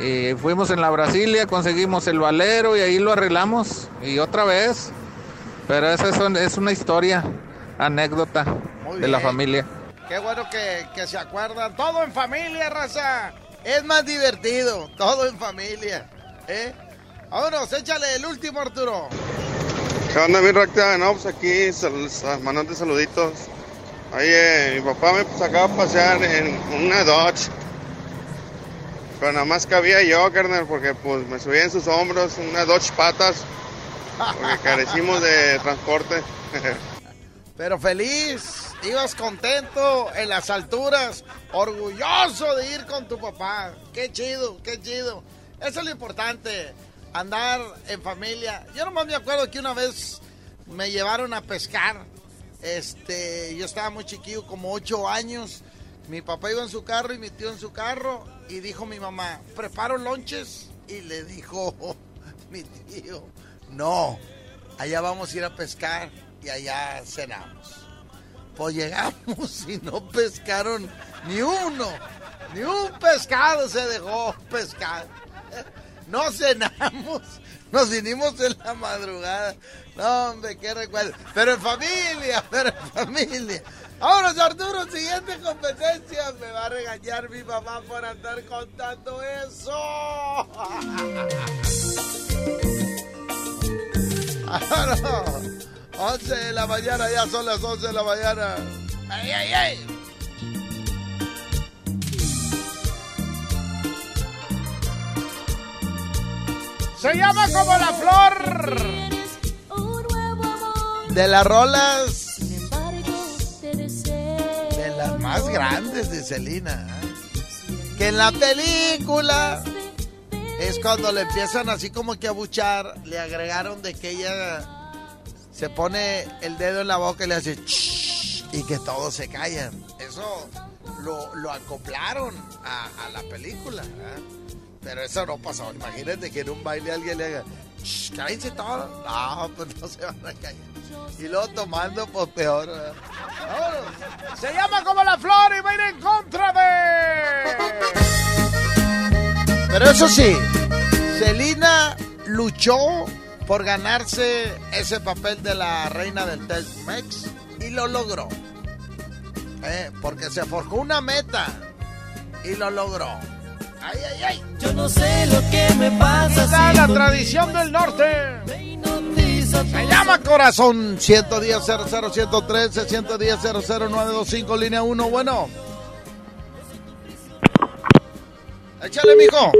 Y fuimos en la Brasilia, conseguimos el valero y ahí lo arreglamos. Y otra vez. Pero esa es, un- es una historia, anécdota de la familia. Qué bueno que, que se acuerdan. Todo en familia, raza. Es más divertido. Todo en familia. ¿Eh? Vámonos, échale el último, Arturo. ¿Qué onda, mi recta? No, pues aquí, sal, sal- mandando saluditos. Eh, mi papá me sacaba a pasear en una Dodge. Pero nada más cabía yo, carnal, porque pues me subía en sus hombros, una Dodge patas. Porque carecimos de transporte. Pero feliz, ibas contento en las alturas, orgulloso de ir con tu papá. Qué chido, qué chido. Eso es lo importante, andar en familia. Yo nomás me acuerdo que una vez me llevaron a pescar. Este, yo estaba muy chiquillo, como ocho años. Mi papá iba en su carro y mi tío en su carro. Y dijo mi mamá, preparo lonches. Y le dijo mi tío, no, allá vamos a ir a pescar y allá cenamos. Pues llegamos y no pescaron ni uno, ni un pescado se dejó pescar. No cenamos, nos vinimos en la madrugada. No, hombre, qué recuerdo. Pero en familia, pero en familia. Ahora, Arturo, siguiente competencia. Me va a regañar mi mamá por andar contando eso. Ahora, 11 de la mañana, ya son las 11 de la mañana. ¡Ay, ay, ay! Se llama como la flor de las rolas de las más grandes de Selena. ¿eh? Que en la película es cuando le empiezan así como que a buchar, le agregaron de que ella se pone el dedo en la boca y le hace y que todos se callan. Eso lo, lo acoplaron a, a la película. ¿eh? Pero eso no pasó. Imagínate que en un baile alguien le haga "Shh, cállense todos. No, pues no se van a callar. Y luego tomando, pues peor. Se llama como la flor y va a ir en contra de. Pero eso sí, Selena luchó por ganarse ese papel de la reina del Tex-Mex y lo logró. Eh, porque se forjó una meta y lo logró. Ay, ay, ay. Yo no sé lo que me pasa. Está si la tradición del norte. Se llama Corazón 110 00 113 110 00 925 línea 1. Bueno. Échale, mijo.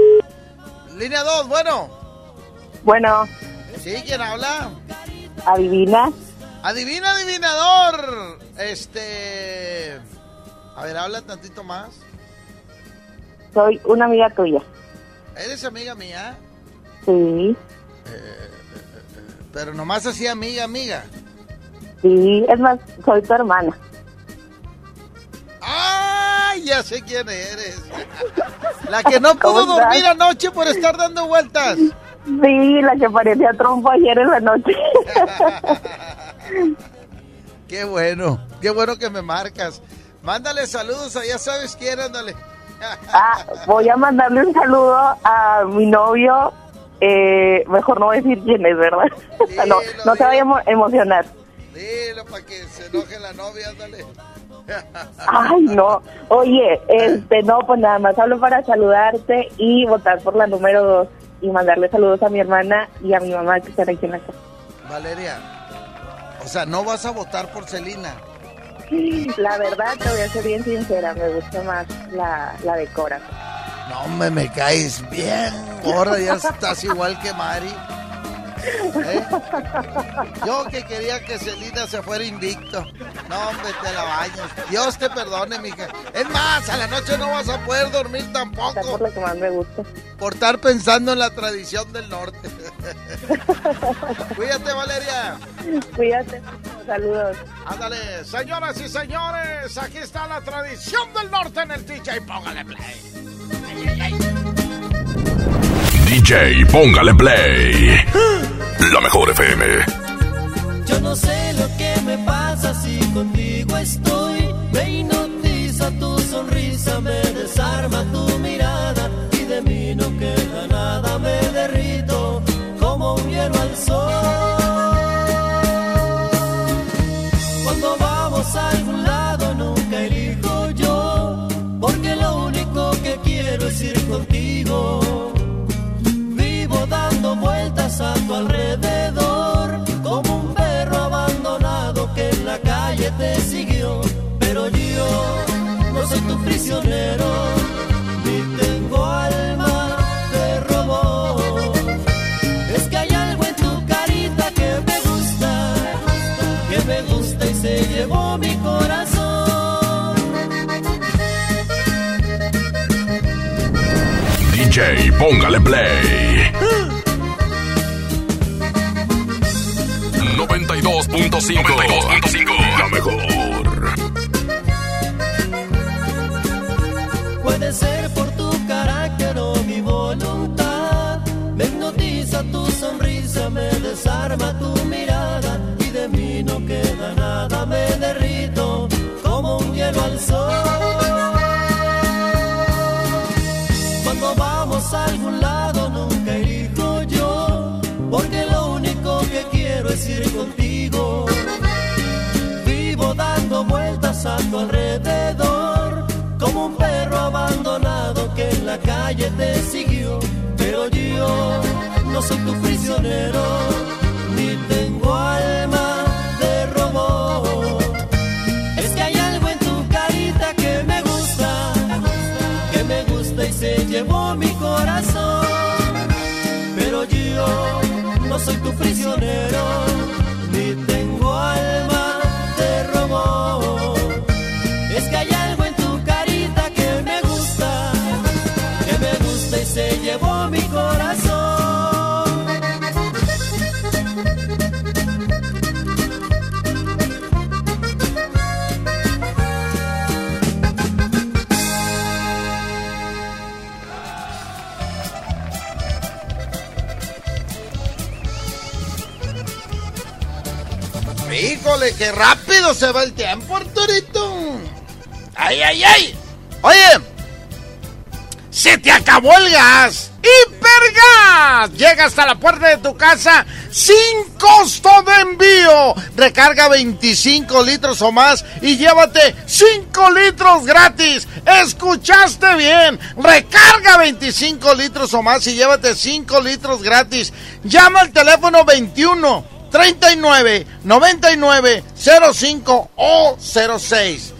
Línea 2, bueno. Bueno, Sí, ¿quién habla? adivina. Adivina, adivinador. Este. A ver, habla tantito más. Soy una amiga tuya. ¿Eres amiga mía? Sí, Pero nomás así, amiga, amiga. sí. Es más, soy tu hermana. ¡Ay! Ya sé quién eres. La que no pudo dormir anoche por estar dando vueltas. Sí, la que parecía trompo ayer en la noche. Qué bueno, qué bueno que me marcas. Mándale saludos a ya sabes quién, ándale. Ah, voy a mandarle un saludo a mi novio. Eh, mejor no decir quién es, ¿verdad? no, no se vaya a emo- emocionar. Dilo para que se enoje la novia, ándale. Ay, no. Oye, este, no, pues nada más hablo para saludarte y votar por la número dos y mandarle saludos a mi hermana y a mi mamá que están aquí en la casa. Valeria, o sea, no vas a votar por Celina. La verdad, te voy a ser bien sincera, me gusta más la, la de Cora. No, hombre, me caes bien. Ahora ya estás igual que Mari. ¿Eh? Yo que quería que Celina se fuera invicto. No, hombre, te la bañas. Dios te perdone, mija. Es más, a la noche no vas a poder dormir tampoco. por lo que más me gusta. Por estar pensando en la tradición del norte. Cuídate, Valeria. Cuídate. Saludos. Ándale, señoras y señores, aquí está la tradición del norte en el DJ. Póngale play. DJ, póngale play. La mejor FM. Yo no sé lo que me pasa si contigo estoy. Me hipnotiza tu sonrisa, me desarma tu mirada y de mí no queda nada. Me derrito como un hielo al sol. Prisionero, ni tengo alma de robot. Es que hay algo en tu carita que me gusta, que me gusta y se llevó mi corazón. DJ, póngale play. 92.5. 92.5. La mejor. Desarma tu mirada y de mí no queda nada. Me derrito como un hielo al sol. Cuando vamos a algún lado nunca elijo yo, porque lo único que quiero es ir contigo. Vivo dando vueltas a tu alrededor, como un perro abandonado que en la calle te siguió. Pero yo no soy tu prisionero, mi corazón. Pero yo no soy tu prisionero, Híjole, qué rápido se va el tiempo, Arturito. Ay, ay, ay. Oye, se te acabó el gas. Hipergas. Llega hasta la puerta de tu casa sin costo de envío. Recarga 25 litros o más y llévate 5 litros gratis. Escuchaste bien. Recarga 25 litros o más y llévate 5 litros gratis. Llama al teléfono 21 39 99 05 o 06.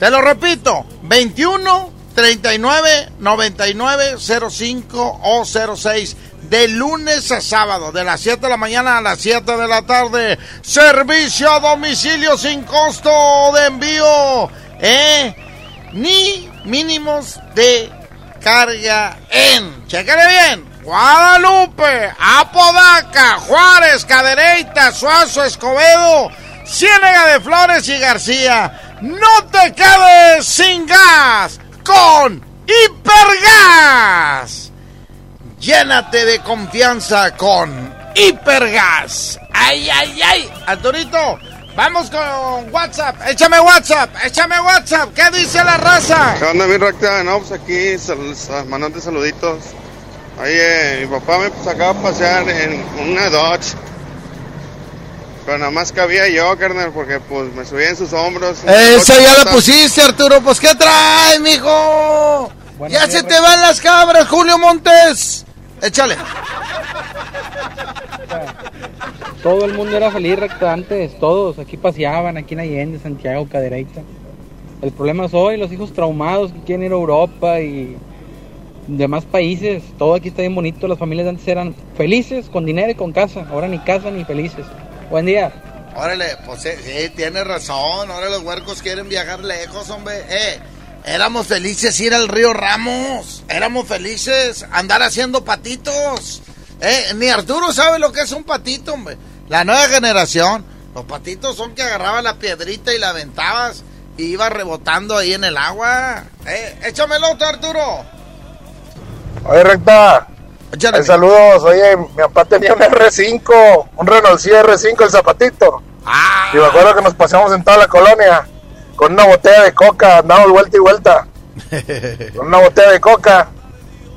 Te lo repito, 21 39 99 05 o 06. De lunes a sábado, de las 7 de la mañana a las 7 de la tarde. Servicio a domicilio sin costo de envío. ¿Eh? Ni mínimos de carga en. Chécale bien. Guadalupe, Apodaca, Juárez, Cadereyta, Suazo, Escobedo, Ciénega de Flores y García. No te quedes sin gas con Hipergas. Llénate de confianza con Hipergas. Ay, ay, ay. Arturito, vamos con WhatsApp. Échame WhatsApp, échame WhatsApp. ¿Qué dice la raza? ¿Qué onda, mi? No, pues aquí, sal, sal- mandándote saluditos. Eh, mi papá me sacaba a pasear en una Dodge. Pero nada más cabía yo, carnal, porque pues me subía en sus hombros. Esa ya la pusiste, Arturo. Pues, ¿qué trae, mijo? ya se te van las cabras, Julio Montes. Échale. Todo el mundo era feliz recta antes, todos. Aquí paseaban, aquí en Allende, Santiago, Cadereyta. El problema es hoy, los hijos traumados que quieren ir a Europa y demás países. Todo aquí está bien bonito. Las familias antes eran felices, con dinero y con casa. Ahora ni casa ni felices. Buen día. Órale, pues sí, sí, tienes razón. Ahora los huercos quieren viajar lejos, hombre. Eh, éramos felices ir al río Ramos. Éramos felices andar haciendo patitos. Eh, ni Arturo sabe lo que es un patito, hombre. La nueva generación. Los patitos son que agarrabas la piedrita y la aventabas y iba rebotando ahí en el agua. Eh, échamelo tú, Arturo. Oye, recta. Saludos. Oye, mi papá tenía un R5, un Renault R5, el zapatito. Ah. Y me acuerdo que nos pasamos en toda la colonia con una botella de coca, andamos vuelta y vuelta. con una botella de coca,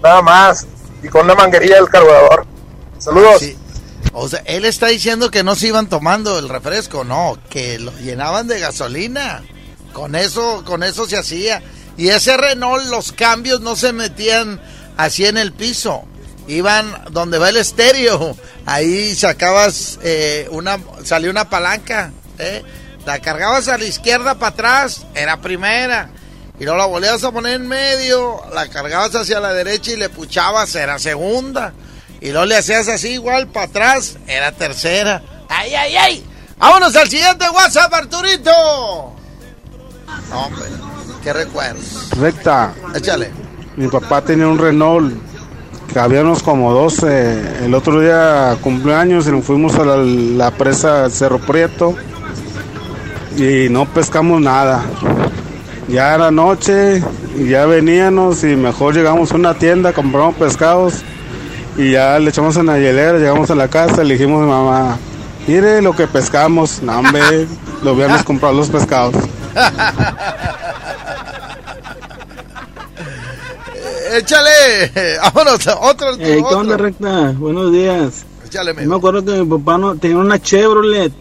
nada más. Y con una manguerilla del carburador. Saludos. Sí. O sea, él está diciendo que no se iban tomando el refresco, no, que lo llenaban de gasolina. Con eso, con eso se hacía. Y ese Renault, los cambios no se metían así en el piso. Iban donde va el estéreo. Ahí sacabas eh, una, salió una palanca. ¿eh? La cargabas a la izquierda para atrás, era primera. Y luego la volvías a poner en medio, la cargabas hacia la derecha y le puchabas, era segunda. Y luego le hacías así igual para atrás, era tercera. ¡Ay, ay, ay! ¡Vámonos al siguiente WhatsApp, Arturito! Hombre, qué recuerdos. Recta. Échale. Mi papá tenía un Renault, que habíamos como 12. El otro día cumpleaños y nos fuimos a la, presa Cerro Prieto y no pescamos nada. Ya era noche y ya veníamos y mejor llegamos a una tienda, compramos pescados y ya le echamos en la hielera, llegamos a la casa le dijimos a mamá, mire lo que pescamos, no hombre, lo habíamos comprado los pescados. Échale, vámonos, otro. Hey, ¿Qué otro. onda, recta? Buenos días. Échale, Yo me acuerdo que mi papá no, tenía una Chevrolet.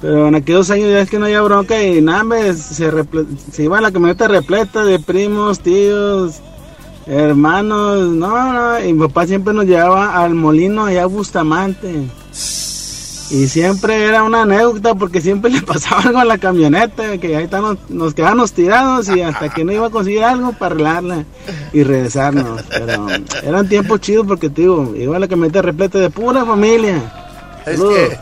Pero en aquellos años ya es que no había bronca y nada, me, se, reple- se iba en la camioneta repleta de primos, tíos, hermanos. No, no, y mi papá siempre nos llevaba al molino allá a Bustamante. Y siempre era una anécdota porque siempre le pasaba algo a la camioneta, que ahí estábamos, nos quedábamos tirados y hasta que no iba a conseguir algo para arreglarla y regresarnos. Pero eran tiempos chidos porque, te digo, iba a la camioneta repleta de pura familia. Es que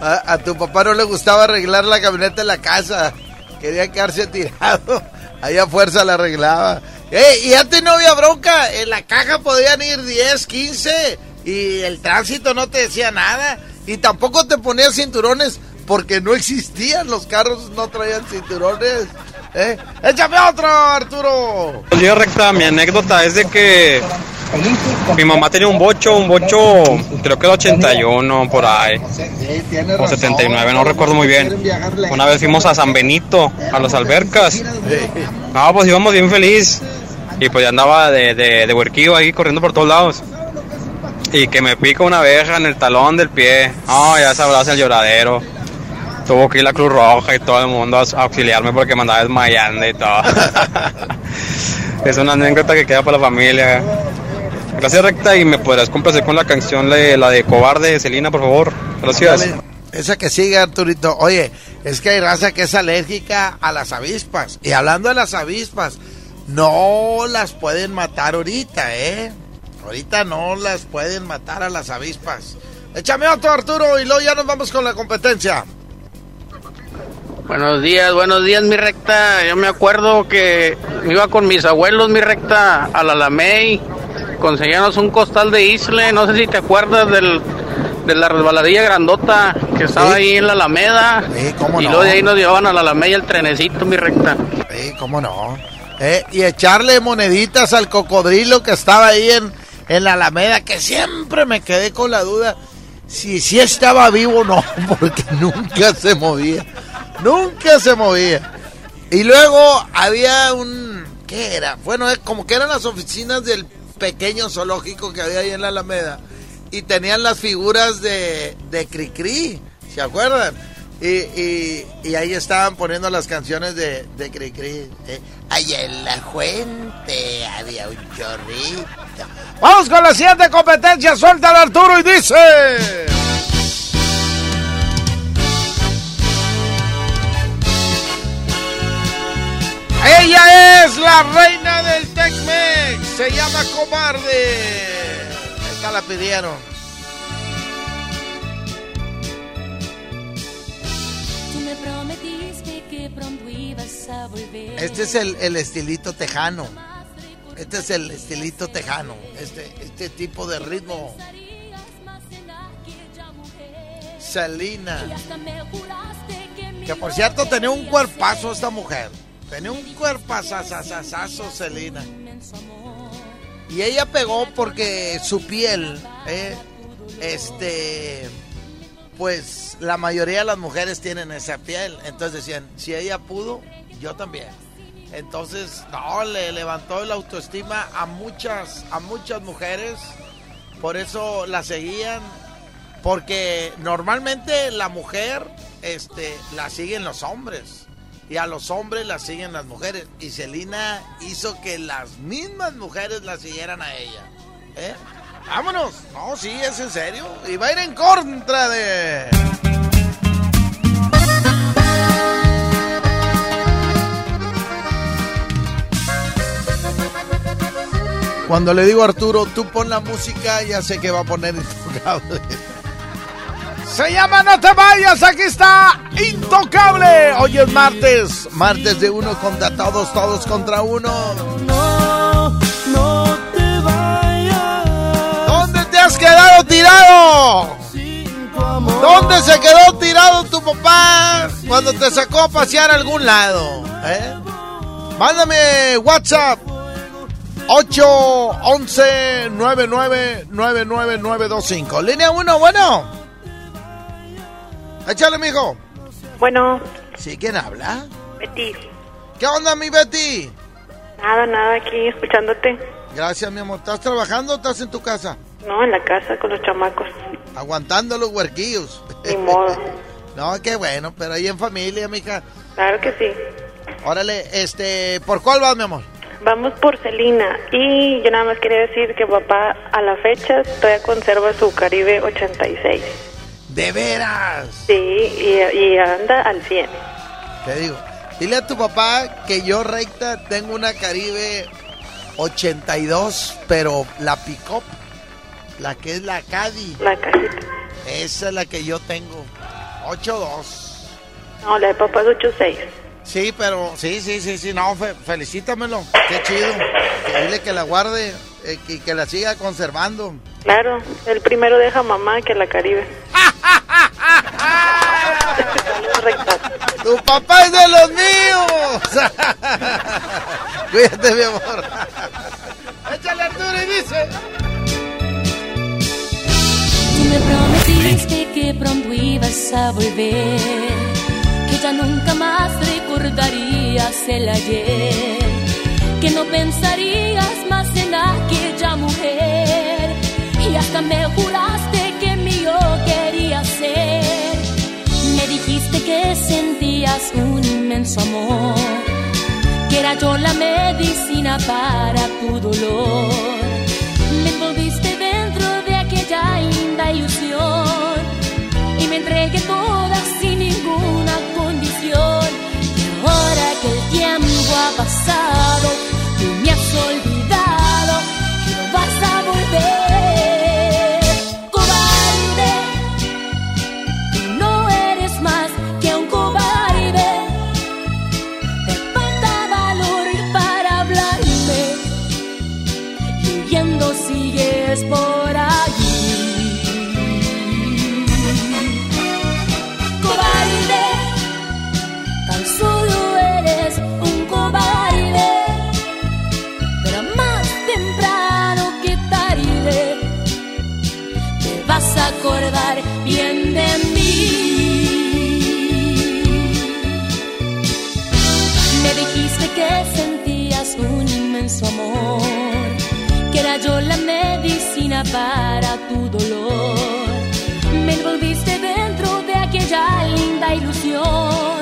a, a tu papá no le gustaba arreglar la camioneta en la casa. Quería quedarse tirado. Ahí a fuerza la arreglaba. ¡Ey! Y antes no había bronca. En la caja podían ir 10, 15. Y el tránsito no te decía nada. Y tampoco te ponías cinturones porque no existían. Los carros no traían cinturones. ¿Eh? ¡Échame otro, Arturo! Yo recta, mi anécdota es de que mi mamá tenía un bocho, un bocho creo que de 81 por ahí, o 79, no recuerdo muy bien. Una vez fuimos a San Benito, a las albercas. No, pues íbamos bien feliz. Y pues ya andaba de, de, de huerquillo ahí corriendo por todos lados. Y que me pica una abeja en el talón del pie. No, ya sabrás el lloradero. Tuvo que ir la Cruz Roja y todo el mundo a auxiliarme porque me andaba desmayando y todo. es una anécdota que queda para la familia. Gracias, Recta, y me podrás complacer con la canción, de, la de Cobarde de Celina, por favor. Gracias. Esa que sigue, Arturito. Oye, es que hay raza que es alérgica a las avispas. Y hablando de las avispas, no las pueden matar ahorita, ¿eh? Ahorita no las pueden matar a las avispas. Échame otro, Arturo, y luego ya nos vamos con la competencia. Buenos días, buenos días, mi recta. Yo me acuerdo que iba con mis abuelos, mi recta, a la Alamey. Conseguíamos un costal de isle. No sé si te acuerdas del, de la resbaladilla grandota que estaba ahí en la Alameda. cómo y no. luego de ahí nos llevaban a la Alameda el trenecito, mi recta. Sí, cómo no. Eh, y echarle moneditas al cocodrilo que estaba ahí en, en la Alameda, que siempre me quedé con la duda si sí estaba vivo o no, porque nunca se movía. Nunca se movía. Y luego había un... ¿Qué era? Bueno, como que eran las oficinas del pequeño zoológico que había ahí en la Alameda. Y tenían las figuras de, de Cricri, ¿se acuerdan? Y, y, ahí estaban poniendo las canciones de, de. ¿eh? Allá en la fuente había un chorrito. Vamos con la siguiente competencia. Suelta Arturo y dice... Ella es la reina del Tex-Mex. Se llama Cobarde. Esta la pidieron. Este es el, el estilito tejano. Este es el estilito tejano. Este, este tipo de ritmo. Selena. Que por cierto tenía un cuerpazo esta mujer. Tenía un cuerpazazazazo Selena. Y ella pegó porque su piel, eh, este, pues la mayoría de las mujeres tienen esa piel. Entonces decían, si ella pudo, yo también. Entonces, no, le levantó la autoestima a muchas, a muchas mujeres. Por eso la seguían. Porque normalmente la mujer, este, la siguen los hombres. Y a los hombres la siguen las mujeres. Y Celina hizo que las mismas mujeres la siguieran a ella. ¿Eh? Vámonos. No, sí, es en serio. Y va a ir en contra de... Cuando le digo a Arturo, tú pon la música, ya sé que va a poner intocable. Se llama No te vayas, aquí está Intocable. Hoy es martes, martes de uno contra todos, todos contra uno. Has quedado tirado? ¿Dónde se quedó tirado tu papá cuando te sacó a pasear a algún lado? ¿Eh? Mándame WhatsApp 811 9999925 Línea 1, bueno. Échale, mijo. Bueno, ¿Sí? ¿Quién habla? Betty. ¿Qué onda, mi Betty? Nada, nada, aquí escuchándote. Gracias, mi amor. ¿Estás trabajando o estás en tu casa? No, en la casa con los chamacos. Aguantando los huerquillos. Ni modo. no, qué bueno, pero ahí en familia, mija. Claro que sí. Órale, este, ¿por cuál vas, mi amor? Vamos por Celina. Y yo nada más quería decir que papá a la fecha todavía conserva su Caribe 86. ¿De veras? Sí, y, y anda al 100. Te digo, dile a tu papá que yo recta tengo una Caribe 82, pero la pick-up, la que es la Caddy. La cajita. Esa es la que yo tengo. 82. No, la de papá es 86. Sí, pero sí, sí, sí, sí, no, fe- felicítamelo. Qué chido. Que dile que la guarde eh, y que la siga conservando. Claro, el primero deja mamá que la Caribe. Tu papá es de los míos. Cuídate, mi amor. Échale Arturo y dice. Me prometiste que pronto ibas a volver, que ya nunca más recordarías el ayer, que no pensarías más en aquella mujer y hasta me juraste que mío quería ser. Me dijiste que sentías un inmenso amor, que era yo la medicina para tu dolor. Y me entregué toda sin ninguna condición. Y ahora que el tiempo ha pasado, tú me has olvidado inmenso amor, que era yo la medicina para tu dolor. Me envolviste dentro de aquella linda ilusión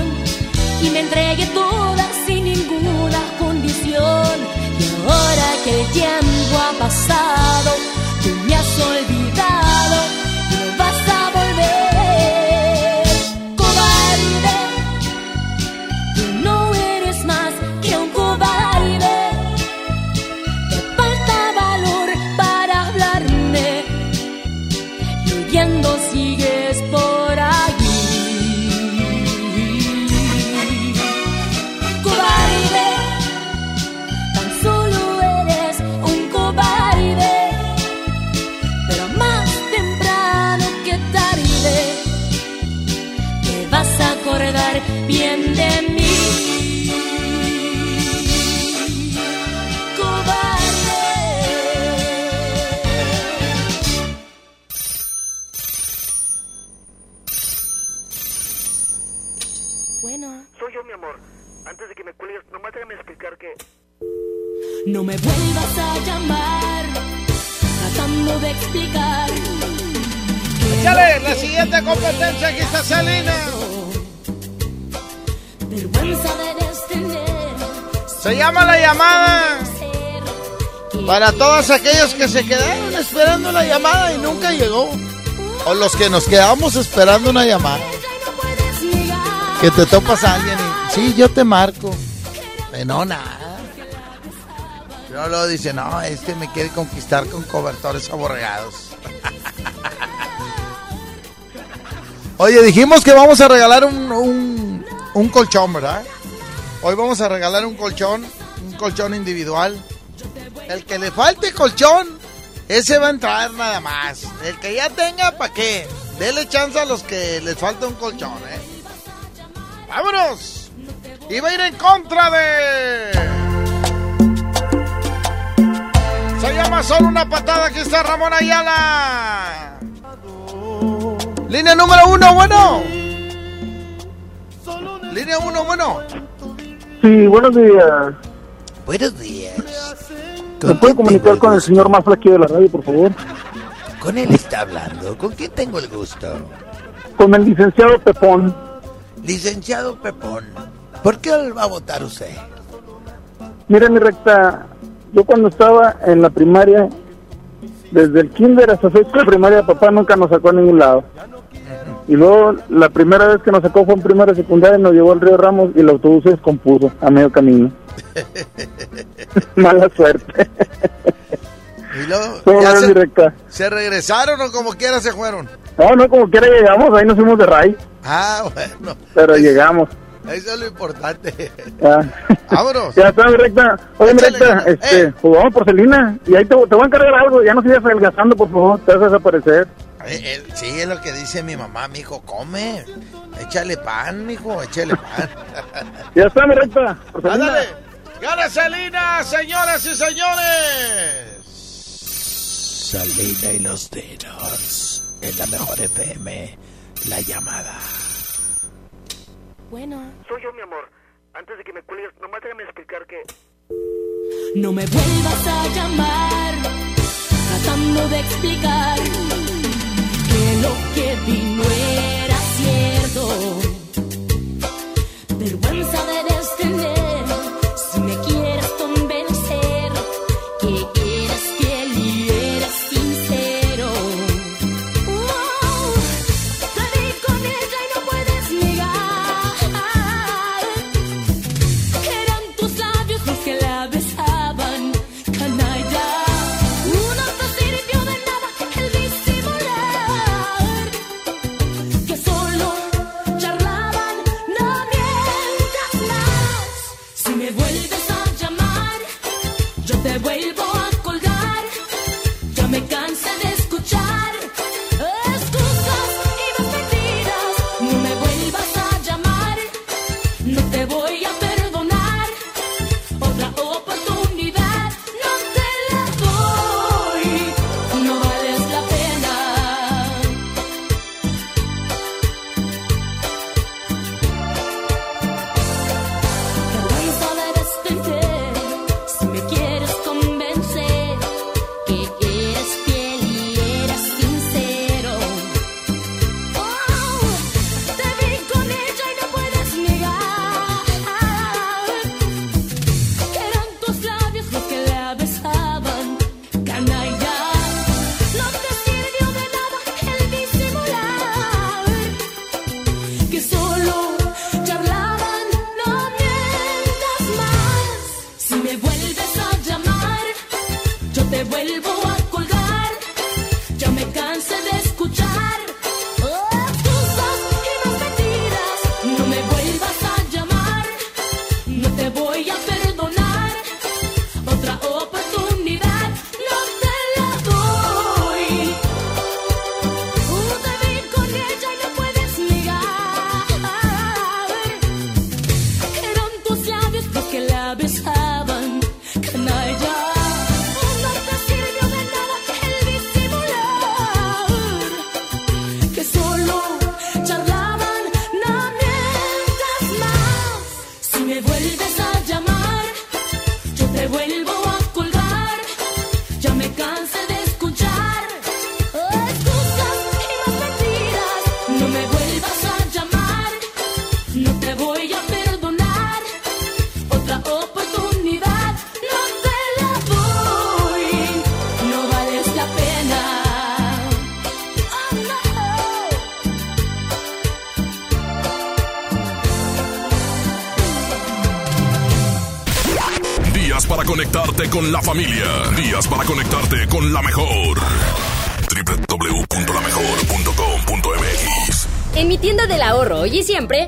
y me entregué toda sin ninguna condición. Y ahora que el tiempo ha pasado, tú me has olvidado amor. Antes de que me cuelgues, nomás déjame explicar que... No me vuelvas a llamar tratando de explicar. Échale, la siguiente competencia aquí está Selena. Vergüenza debes tener. Se llama la llamada. Para todos aquellos que se quedaron esperando la llamada y nunca llegó. O los que nos quedamos esperando una llamada. Que te topas a alguien y... Sí, yo te marco. Eh, no, nada. Pero luego dice, no, este me quiere conquistar con cobertores aborregados. Oye, dijimos que vamos a regalar un, un, un colchón, ¿verdad? Hoy vamos a regalar un colchón, un colchón individual. El que le falte colchón, ese va a entrar nada más. El que ya tenga, ¿para qué? Dele chance a los que les falta un colchón, ¿eh? ¡Vámonos! Y va a ir en contra de... Se llama solo una patada. Aquí está Ramón Ayala. Línea número uno, bueno. Línea uno, bueno. Sí, buenos días. Buenos días. ¿Me puede comunicar con el señor más flaquillo de la radio, por favor? Con él está hablando. ¿Con quién tengo el gusto? Con el licenciado Pepón. Licenciado Pepón. ¿Por qué va a votar usted? Mire, mi recta, yo cuando estaba en la primaria, desde el kinder hasta sexto de primaria, papá nunca nos sacó a ningún lado. Y luego, la primera vez que nos sacó fue en primera secundaria, nos llevó al río Ramos y el autobús se descompuso a medio camino. Mala suerte. Y luego, ¿Cómo ya se? ¿se regresaron o como quiera se fueron? No, no, como quiera llegamos, ahí nos fuimos de ray, Ah, bueno. pero llegamos. Eso es lo importante. Ya. Vámonos. Ya está, mi recta. Oye, mi recta, eh. este, pues vamos por Celina. Y ahí te, te voy a encargar algo. Ya no sigas adelgazando, por favor. Te vas a desaparecer. Eh, eh, sí, es lo que dice mi mamá, mijo, come. Échale pan, mijo, échale pan. Ya está, mi recta. Por. ¡Gana Selina, señoras y señores! Salina y los dedos. En la mejor FM, la llamada. Bueno, Soy yo, mi amor. Antes de que me cuelgues, nomás déjame explicar que... no me vuelvas a llamar tratando de explicar que lo que vi no era cierto. Vergüenza debes tener si me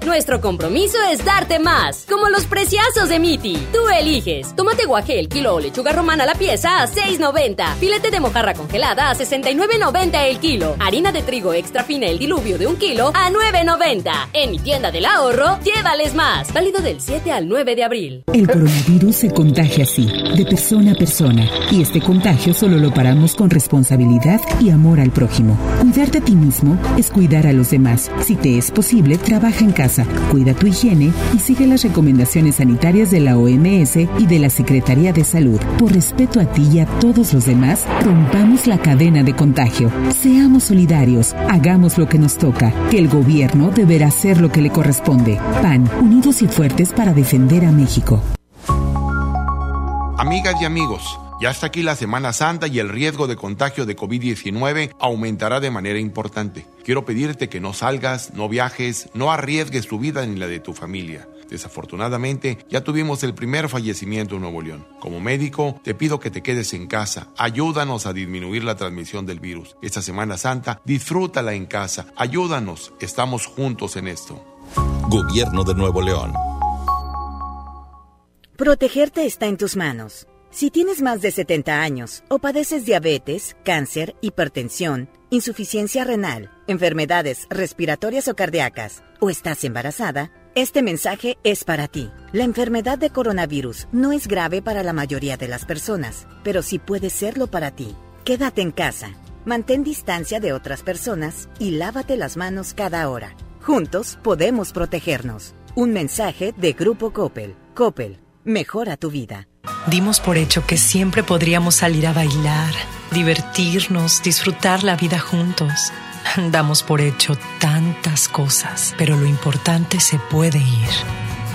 nuestro compromiso es darte más. Como los preciazos de Miti. Tú eliges. Tomate guaje el kilo o lechuga romana la pieza a 6.90. Filete de mojarra congelada a 69.90 el kilo. Harina de trigo extra fina el diluvio de un kilo a 9.90. En mi tienda del ahorro, llévales más. Válido del 7 al 9 de abril. El coronavirus se contagia así, de persona a persona, y este contagio solo lo paramos con responsabilidad y amor al prójimo. Cuidarte a ti mismo es cuidar a los demás. Si te es posible, trabaja en casa, cuida tu higiene y sigue las recomendaciones sanitarias de la OMS y de la Secretaría de Salud. Por respeto a ti y a todos los demás, rompamos la cadena de contagio. Seamos solidarios, hagamos lo que nos toca, que el gobierno deberá hacer lo que le corresponde. PAN, unidos y fuertes para defender a México. Amigas y amigos, ya está aquí la Semana Santa y el riesgo de contagio de COVID-19 aumentará de manera importante. Quiero pedirte que no salgas, no viajes, no arriesgues tu vida ni la de tu familia. Desafortunadamente, ya tuvimos el primer fallecimiento en Nuevo León. Como médico, te pido que te quedes en casa. Ayúdanos a disminuir la transmisión del virus. Esta Semana Santa, disfrútala en casa. Ayúdanos. Estamos juntos en esto. Gobierno de Nuevo León. Protegerte está en tus manos. Si tienes más de 70 años o padeces diabetes, cáncer, hipertensión, insuficiencia renal, enfermedades respiratorias o cardíacas, o estás embarazada, este mensaje es para ti. La enfermedad de coronavirus no es grave para la mayoría de las personas, pero sí puede serlo para ti. Quédate en casa, mantén distancia de otras personas y lávate las manos cada hora. Juntos podemos protegernos. Un mensaje de Grupo Coppel. Coppel, mejora tu vida. Dimos por hecho que siempre podríamos salir a bailar, divertirnos, disfrutar la vida juntos. Damos por hecho tantas cosas, pero lo importante se puede ir,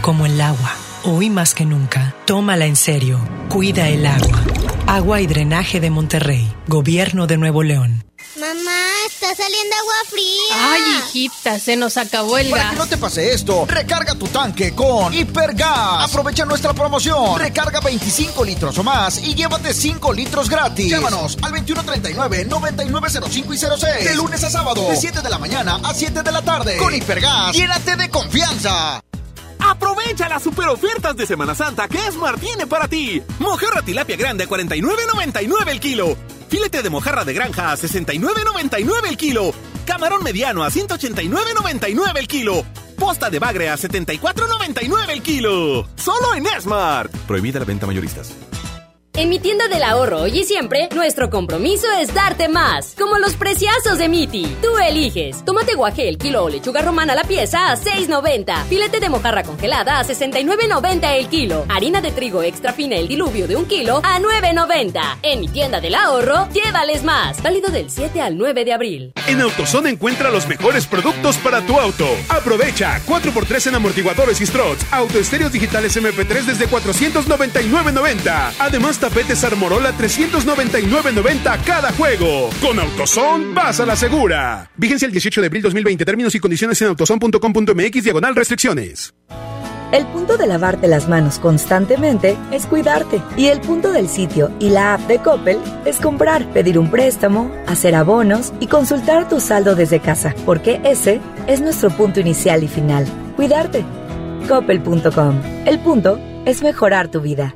como el agua. Hoy más que nunca, tómala en serio. Cuida el agua. Agua y drenaje de Monterrey, Gobierno de Nuevo León. Mamá, está saliendo agua fría. Ay, hijita, se nos acabó el Para gas. que no te pase esto, recarga tu tanque con Hipergas. Aprovecha nuestra promoción. Recarga 25 litros o más y llévate 5 litros gratis. Llámanos al 2139-9905 y 06. De lunes a sábado, de 7 de la mañana a 7 de la tarde. Con Hipergas, llénate de confianza. Aprovecha las super ofertas de Semana Santa que Esmar tiene para ti. Mojarra tilapia grande a 49.99 el kilo. Filete de mojarra de granja a 69.99 el kilo. Camarón mediano a 189.99 el kilo. Posta de bagre a 74.99 el kilo. Solo en Esmart. Prohibida la venta mayoristas. En mi tienda del ahorro hoy y siempre, nuestro compromiso es darte más. Como los preciazos de Miti. Tú eliges. Tomate guaje el kilo o lechuga romana la pieza a 6.90. Filete de mojarra congelada a 69.90 el kilo. Harina de trigo extra fina el diluvio de un kilo a 9.90. En mi tienda del ahorro, llévales más. Válido del 7 al 9 de abril. En AutoZone encuentra los mejores productos para tu auto. Aprovecha 4x3 en amortiguadores y struts, autoestéreos digitales MP3 desde 499.90. Además, tapetes Armorola 399.90 cada juego. Con AutoZone vas a la segura. Vigencia el 18 de abril 2020. Términos y condiciones en autozone.com.mx diagonal restricciones. El punto de lavarte las manos constantemente es cuidarte. Y el punto del sitio y la app de Coppel es comprar, pedir un préstamo, hacer abonos y consultar tu saldo desde casa. Porque ese es nuestro punto inicial y final. Cuidarte. Coppel.com. El punto es mejorar tu vida.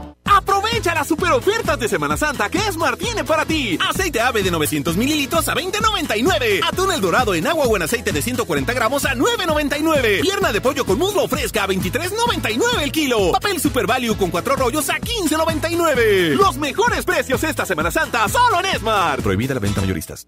Aprovecha las super ofertas de Semana Santa que Esmar tiene para ti. Aceite ave de 900 mililitros a 20.99. Atún el dorado en agua o en aceite de 140 gramos a 9.99. Pierna de pollo con muslo fresca a 23.99 el kilo. Papel Super Value con cuatro rollos a 15.99. Los mejores precios esta Semana Santa solo en Esmar. Prohibida la venta mayoristas.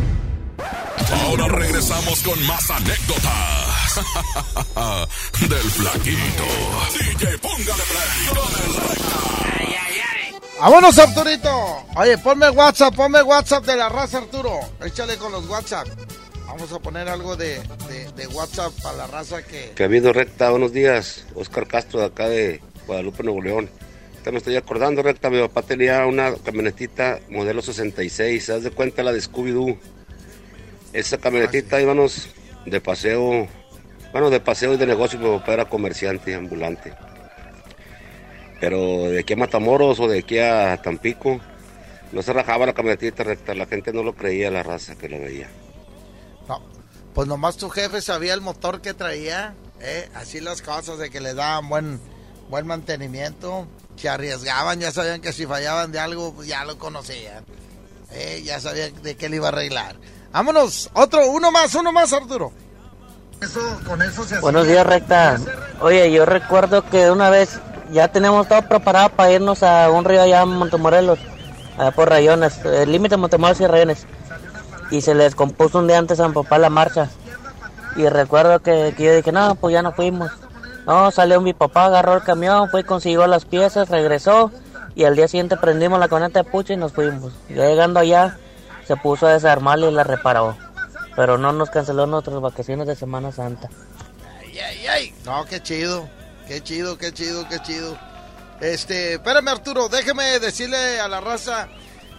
Ahora regresamos con más anécdotas del flaquito. DJ, póngale play con el recta. ¡Vámonos, Arturito! Oye, ponme WhatsApp, ponme WhatsApp de la raza, Arturo. Échale con los WhatsApp. Vamos a poner algo de, de, de WhatsApp para la raza que... Camino recta, buenos días. Oscar Castro de acá de Guadalupe, Nuevo León. Ahorita me estoy acordando, recta, mi papá tenía una camionetita modelo 66, haz de cuenta la de Scooby-Doo. Esa camionetita íbamos de paseo, bueno, de paseo y de negocio, mi papá era comerciante, ambulante. Pero de aquí a Matamoros o de aquí a Tampico, no se rajaba la camionetita recta, la gente no lo creía, la raza que lo veía. No, pues nomás tu jefe sabía el motor que traía, ¿eh? así las cosas de que le daban buen, buen mantenimiento, se arriesgaban, ya sabían que si fallaban de algo, pues ya lo conocían, ¿eh? ya sabían de qué le iba a arreglar. Vámonos, otro, uno más, uno más, Arturo. Eso, con eso se Buenos días, recta. Oye, yo recuerdo que una vez ya tenemos todo preparado para irnos a un río allá en Montemorelos, allá por Rayones, el límite de Montemorelos y Rayones. Y se les compuso un día antes a mi papá la marcha. Y recuerdo que, que yo dije, no, pues ya no fuimos. No, salió mi papá, agarró el camión, fue y consiguió las piezas, regresó. Y al día siguiente prendimos la camioneta de pucha y nos fuimos. Ya llegando allá, se puso a desarmarla y la reparó. Pero no nos canceló nuestras vacaciones de Semana Santa. Ay, ay, ay. No, qué chido. Qué chido, qué chido, qué chido. Este, espérame Arturo, déjeme decirle a la raza,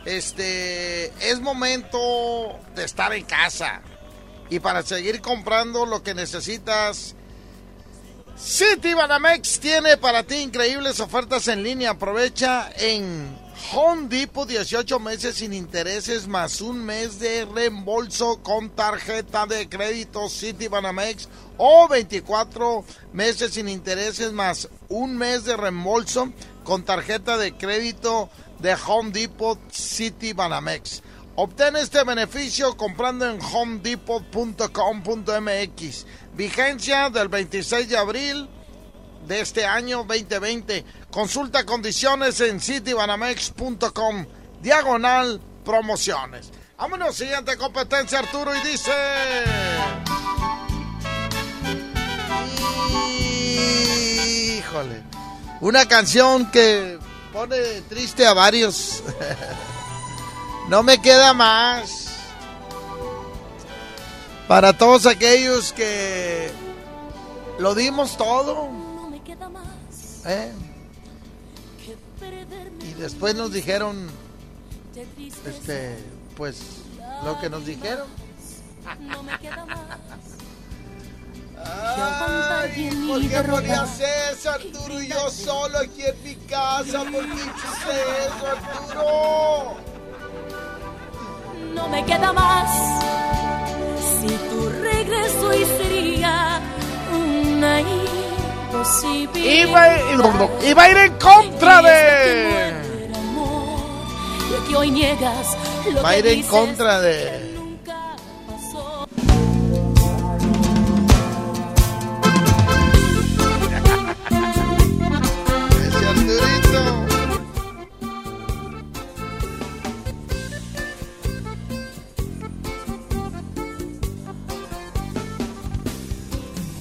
este, es momento de estar en casa. Y para seguir comprando lo que necesitas, City Banamex tiene para ti increíbles ofertas en línea. Aprovecha en Home Depot 18 meses sin intereses más un mes de reembolso con tarjeta de crédito City Banamex o 24 meses sin intereses más un mes de reembolso con tarjeta de crédito de Home Depot City Banamex. Obtén este beneficio comprando en homedepot.com.mx. Vigencia del 26 de abril de este año 2020. Consulta condiciones en citybanamex.com. Diagonal promociones. Vámonos, siguiente competencia, Arturo, y dice... Híjole. Una canción que pone triste a varios. no me queda más. Para todos aquellos que lo dimos todo. ¿Eh? Y después nos dijeron, este, pues, lo que nos dijeron. Ay, ¿Por qué ponías eso, Arturo? Y yo solo aquí en mi casa. ¿Por qué hiciste eso, Arturo? No me queda más. Si tu regreso y sería una Y y va a ir en contra de. que hoy niegas lo Va a ir en contra de.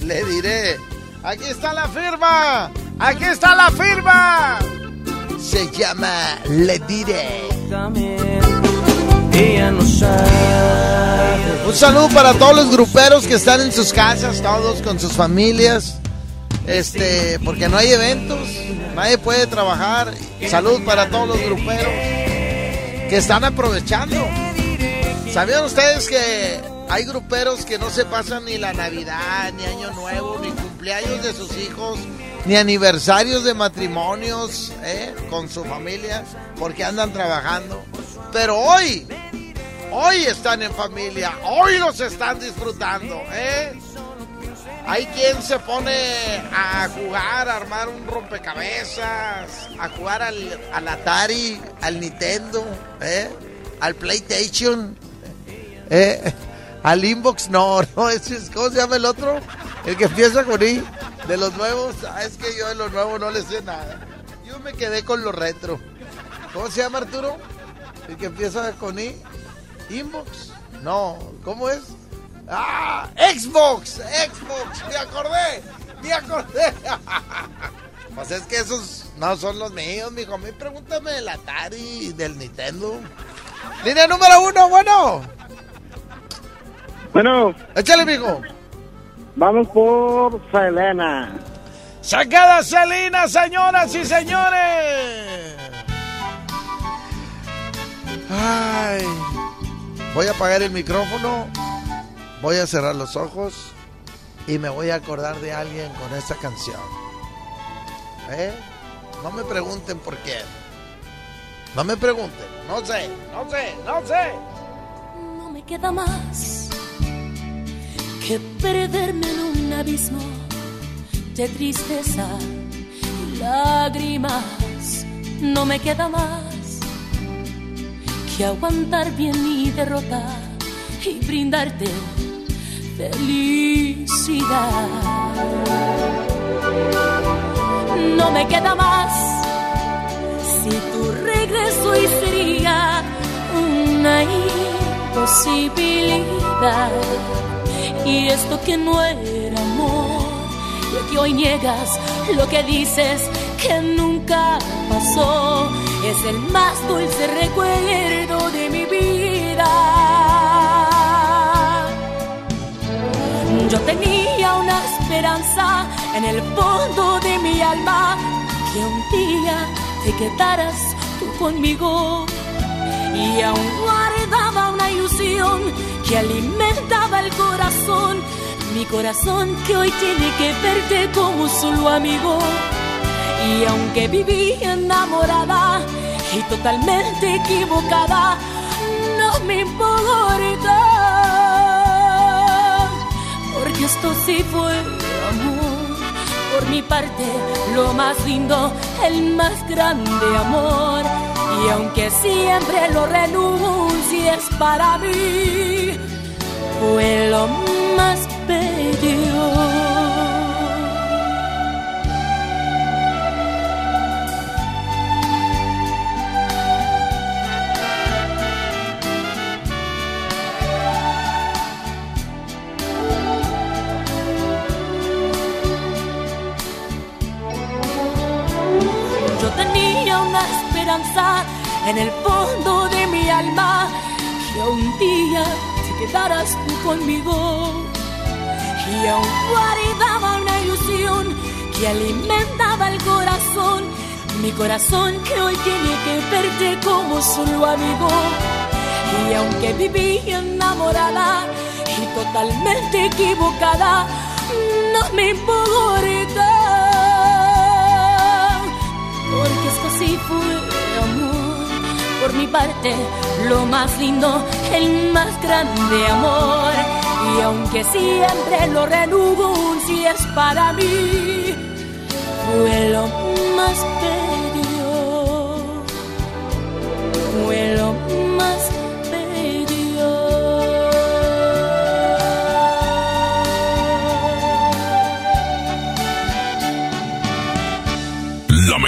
Le diré, aquí está la firma, aquí está la firma. Se llama Le diré. Un saludo para todos los gruperos que están en sus casas, todos con sus familias. Este, porque no hay eventos, nadie puede trabajar. Salud para todos los gruperos que están aprovechando. ¿Sabían ustedes que hay gruperos que no se pasan ni la Navidad, ni Año Nuevo, ni cumpleaños de sus hijos, ni aniversarios de matrimonios eh, con su familia, porque andan trabajando? Pero hoy, hoy están en familia, hoy los están disfrutando, ¿eh? Hay quien se pone a jugar, a armar un rompecabezas, a jugar al, al Atari, al Nintendo, ¿eh? al PlayStation, ¿eh? Al Inbox, no, no, ese es, ¿cómo se llama el otro? El que empieza con I, de los nuevos, ah, es que yo de los nuevos no le sé nada. Yo me quedé con los retro. ¿Cómo se llama Arturo? El que empieza con I, Inbox, no, ¿cómo es? ¡Ah! ¡Xbox! ¡Xbox! ¡Me acordé! ¡Me acordé! pues es que esos no son los míos, mijo. A mí pregúntame del Atari del Nintendo. Línea número uno, bueno. Bueno. Échale, mijo. Vamos por Selena. ¡Sacada Selena, señoras y señores! Ay. Voy a apagar el micrófono. Voy a cerrar los ojos y me voy a acordar de alguien con esta canción. ¿Eh? No me pregunten por qué. No me pregunten. No sé, no sé, no sé. No me queda más que perderme en un abismo de tristeza y lágrimas. No me queda más que aguantar bien mi derrota y brindarte felicidad. No me queda más si tu regreso sería una imposibilidad. Y esto que no era amor, lo que hoy niegas, lo que dices que nunca pasó, es el más dulce recuerdo de mi vida. Yo tenía una esperanza en el fondo de mi alma que un día te quedaras tú conmigo. Y aún guardaba una ilusión que alimentaba el corazón, mi corazón que hoy tiene que verte como solo amigo. Y aunque viví enamorada y totalmente equivocada, no me importa, porque esto sí fue amor. Por mi parte, lo más lindo, el más grande amor. Y aunque siempre lo renuncies para mí, fue lo más bello. En el fondo de mi alma que un día te quedaras tú conmigo. Y aún guardaba una ilusión que alimentaba el corazón, mi corazón que hoy tiene que verte como solo amigo. Y aunque viví enamorada y totalmente equivocada, no me importa porque esto sí fue. Por mi parte, lo más lindo, el más grande amor. Y aunque siempre lo renuncies para mí, fue lo más bello,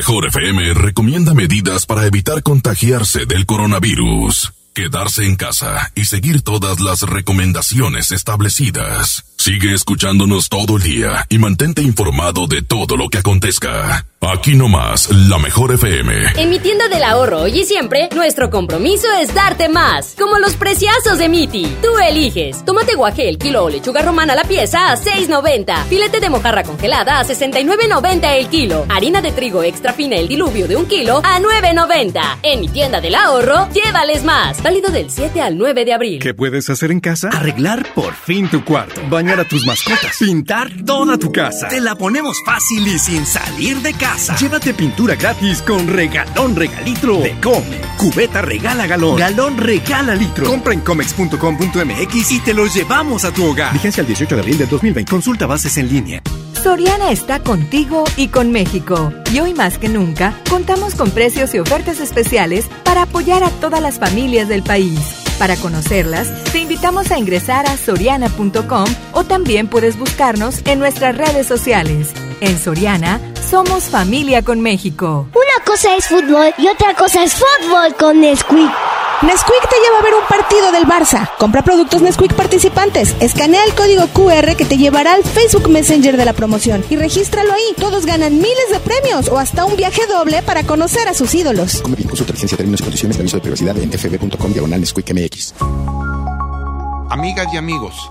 mejor FM recomienda medidas para evitar contagiarse del coronavirus. Quedarse en casa y seguir todas las recomendaciones establecidas. Sigue escuchándonos todo el día y mantente informado de todo lo que acontezca. Aquí nomás, la mejor FM. En mi tienda del ahorro hoy y siempre, nuestro compromiso es darte más. Como los preciazos de Miti. Tú eliges. Tomate guaje el kilo o lechuga romana a la pieza a 6.90. Filete de mojarra congelada a 69.90 el kilo. Harina de trigo extra fina el diluvio de un kilo a 9.90. En mi tienda del ahorro, llévales más. Válido del 7 al 9 de abril. ¿Qué puedes hacer en casa? Arreglar por fin tu cuarto, bañar a tus mascotas, pintar toda tu casa. Te la ponemos fácil y sin salir de casa. Llévate pintura gratis con regalón regalitro de Come. Cubeta regala galón, galón regala litro. Compra en comex.com.mx y te los llevamos a tu hogar. Vigencia el 18 de abril del 2020. Consulta bases en línea. Soriana está contigo y con México. Y hoy más que nunca, contamos con precios y ofertas especiales para apoyar a todas las familias del país. Para conocerlas, te invitamos a ingresar a soriana.com o también puedes buscarnos en nuestras redes sociales. En Soriana, somos familia con México. Una cosa es fútbol y otra cosa es fútbol con Nesquik. Nesquik te lleva a ver un partido del Barça. Compra productos Nesquik participantes. Escanea el código QR que te llevará al Facebook Messenger de la promoción y regístralo ahí. Todos ganan miles de premios o hasta un viaje doble para conocer a sus ídolos. Come bien, consulta licencia, términos y condiciones de aviso de privacidad en fb.com diagonal Nesquik MX. Amigas y amigos,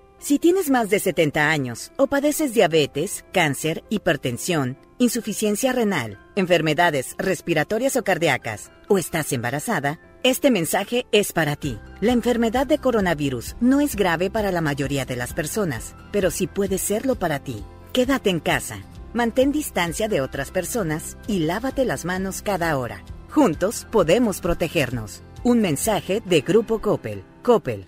Si tienes más de 70 años o padeces diabetes, cáncer, hipertensión, insuficiencia renal, enfermedades respiratorias o cardíacas, o estás embarazada, este mensaje es para ti. La enfermedad de coronavirus no es grave para la mayoría de las personas, pero sí puede serlo para ti. Quédate en casa, mantén distancia de otras personas y lávate las manos cada hora. Juntos podemos protegernos. Un mensaje de Grupo Coppel. Coppel,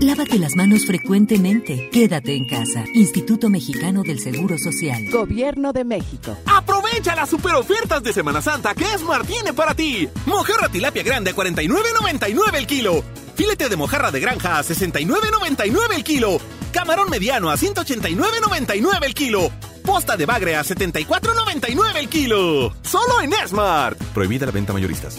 Lávate las manos frecuentemente. Quédate en casa. Instituto Mexicano del Seguro Social. Gobierno de México. Aprovecha las super ofertas de Semana Santa que Esmar tiene para ti. Mojarra tilapia grande a 49.99 el kilo. Filete de mojarra de granja a 69.99 el kilo. Camarón mediano a 189.99 el kilo. Posta de bagre a 74.99 el kilo. Solo en Esmart. Prohibida la venta mayoristas.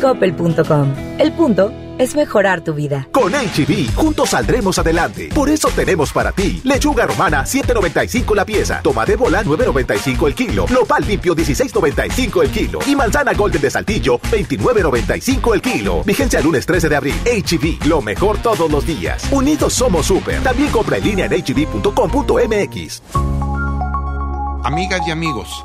Coppel.com. El punto es mejorar tu vida. Con HB, juntos saldremos adelante. Por eso tenemos para ti lechuga romana 7.95 la pieza, tomate bola 9.95 el kilo, nopal limpio 16.95 el kilo y manzana golden de saltillo 29.95 el kilo. Vigencia el lunes 13 de abril. HB, lo mejor todos los días. Unidos somos super. También compra en línea en hb.com.mx. Amigas y amigos,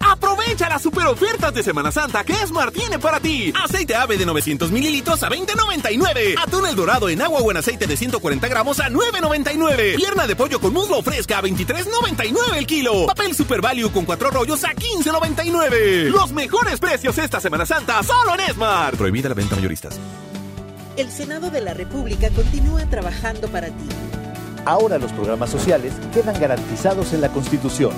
Aprovecha las super ofertas de Semana Santa que Esmar tiene para ti. Aceite ave de 900 mililitros a 20.99. Atún el dorado en agua o en aceite de 140 gramos a 9.99. Pierna de pollo con muslo fresca a 23.99 el kilo. Papel Super Value con cuatro rollos a 15.99. Los mejores precios esta Semana Santa solo en Esmar. Prohibida la venta mayoristas. El Senado de la República continúa trabajando para ti. Ahora los programas sociales quedan garantizados en la Constitución.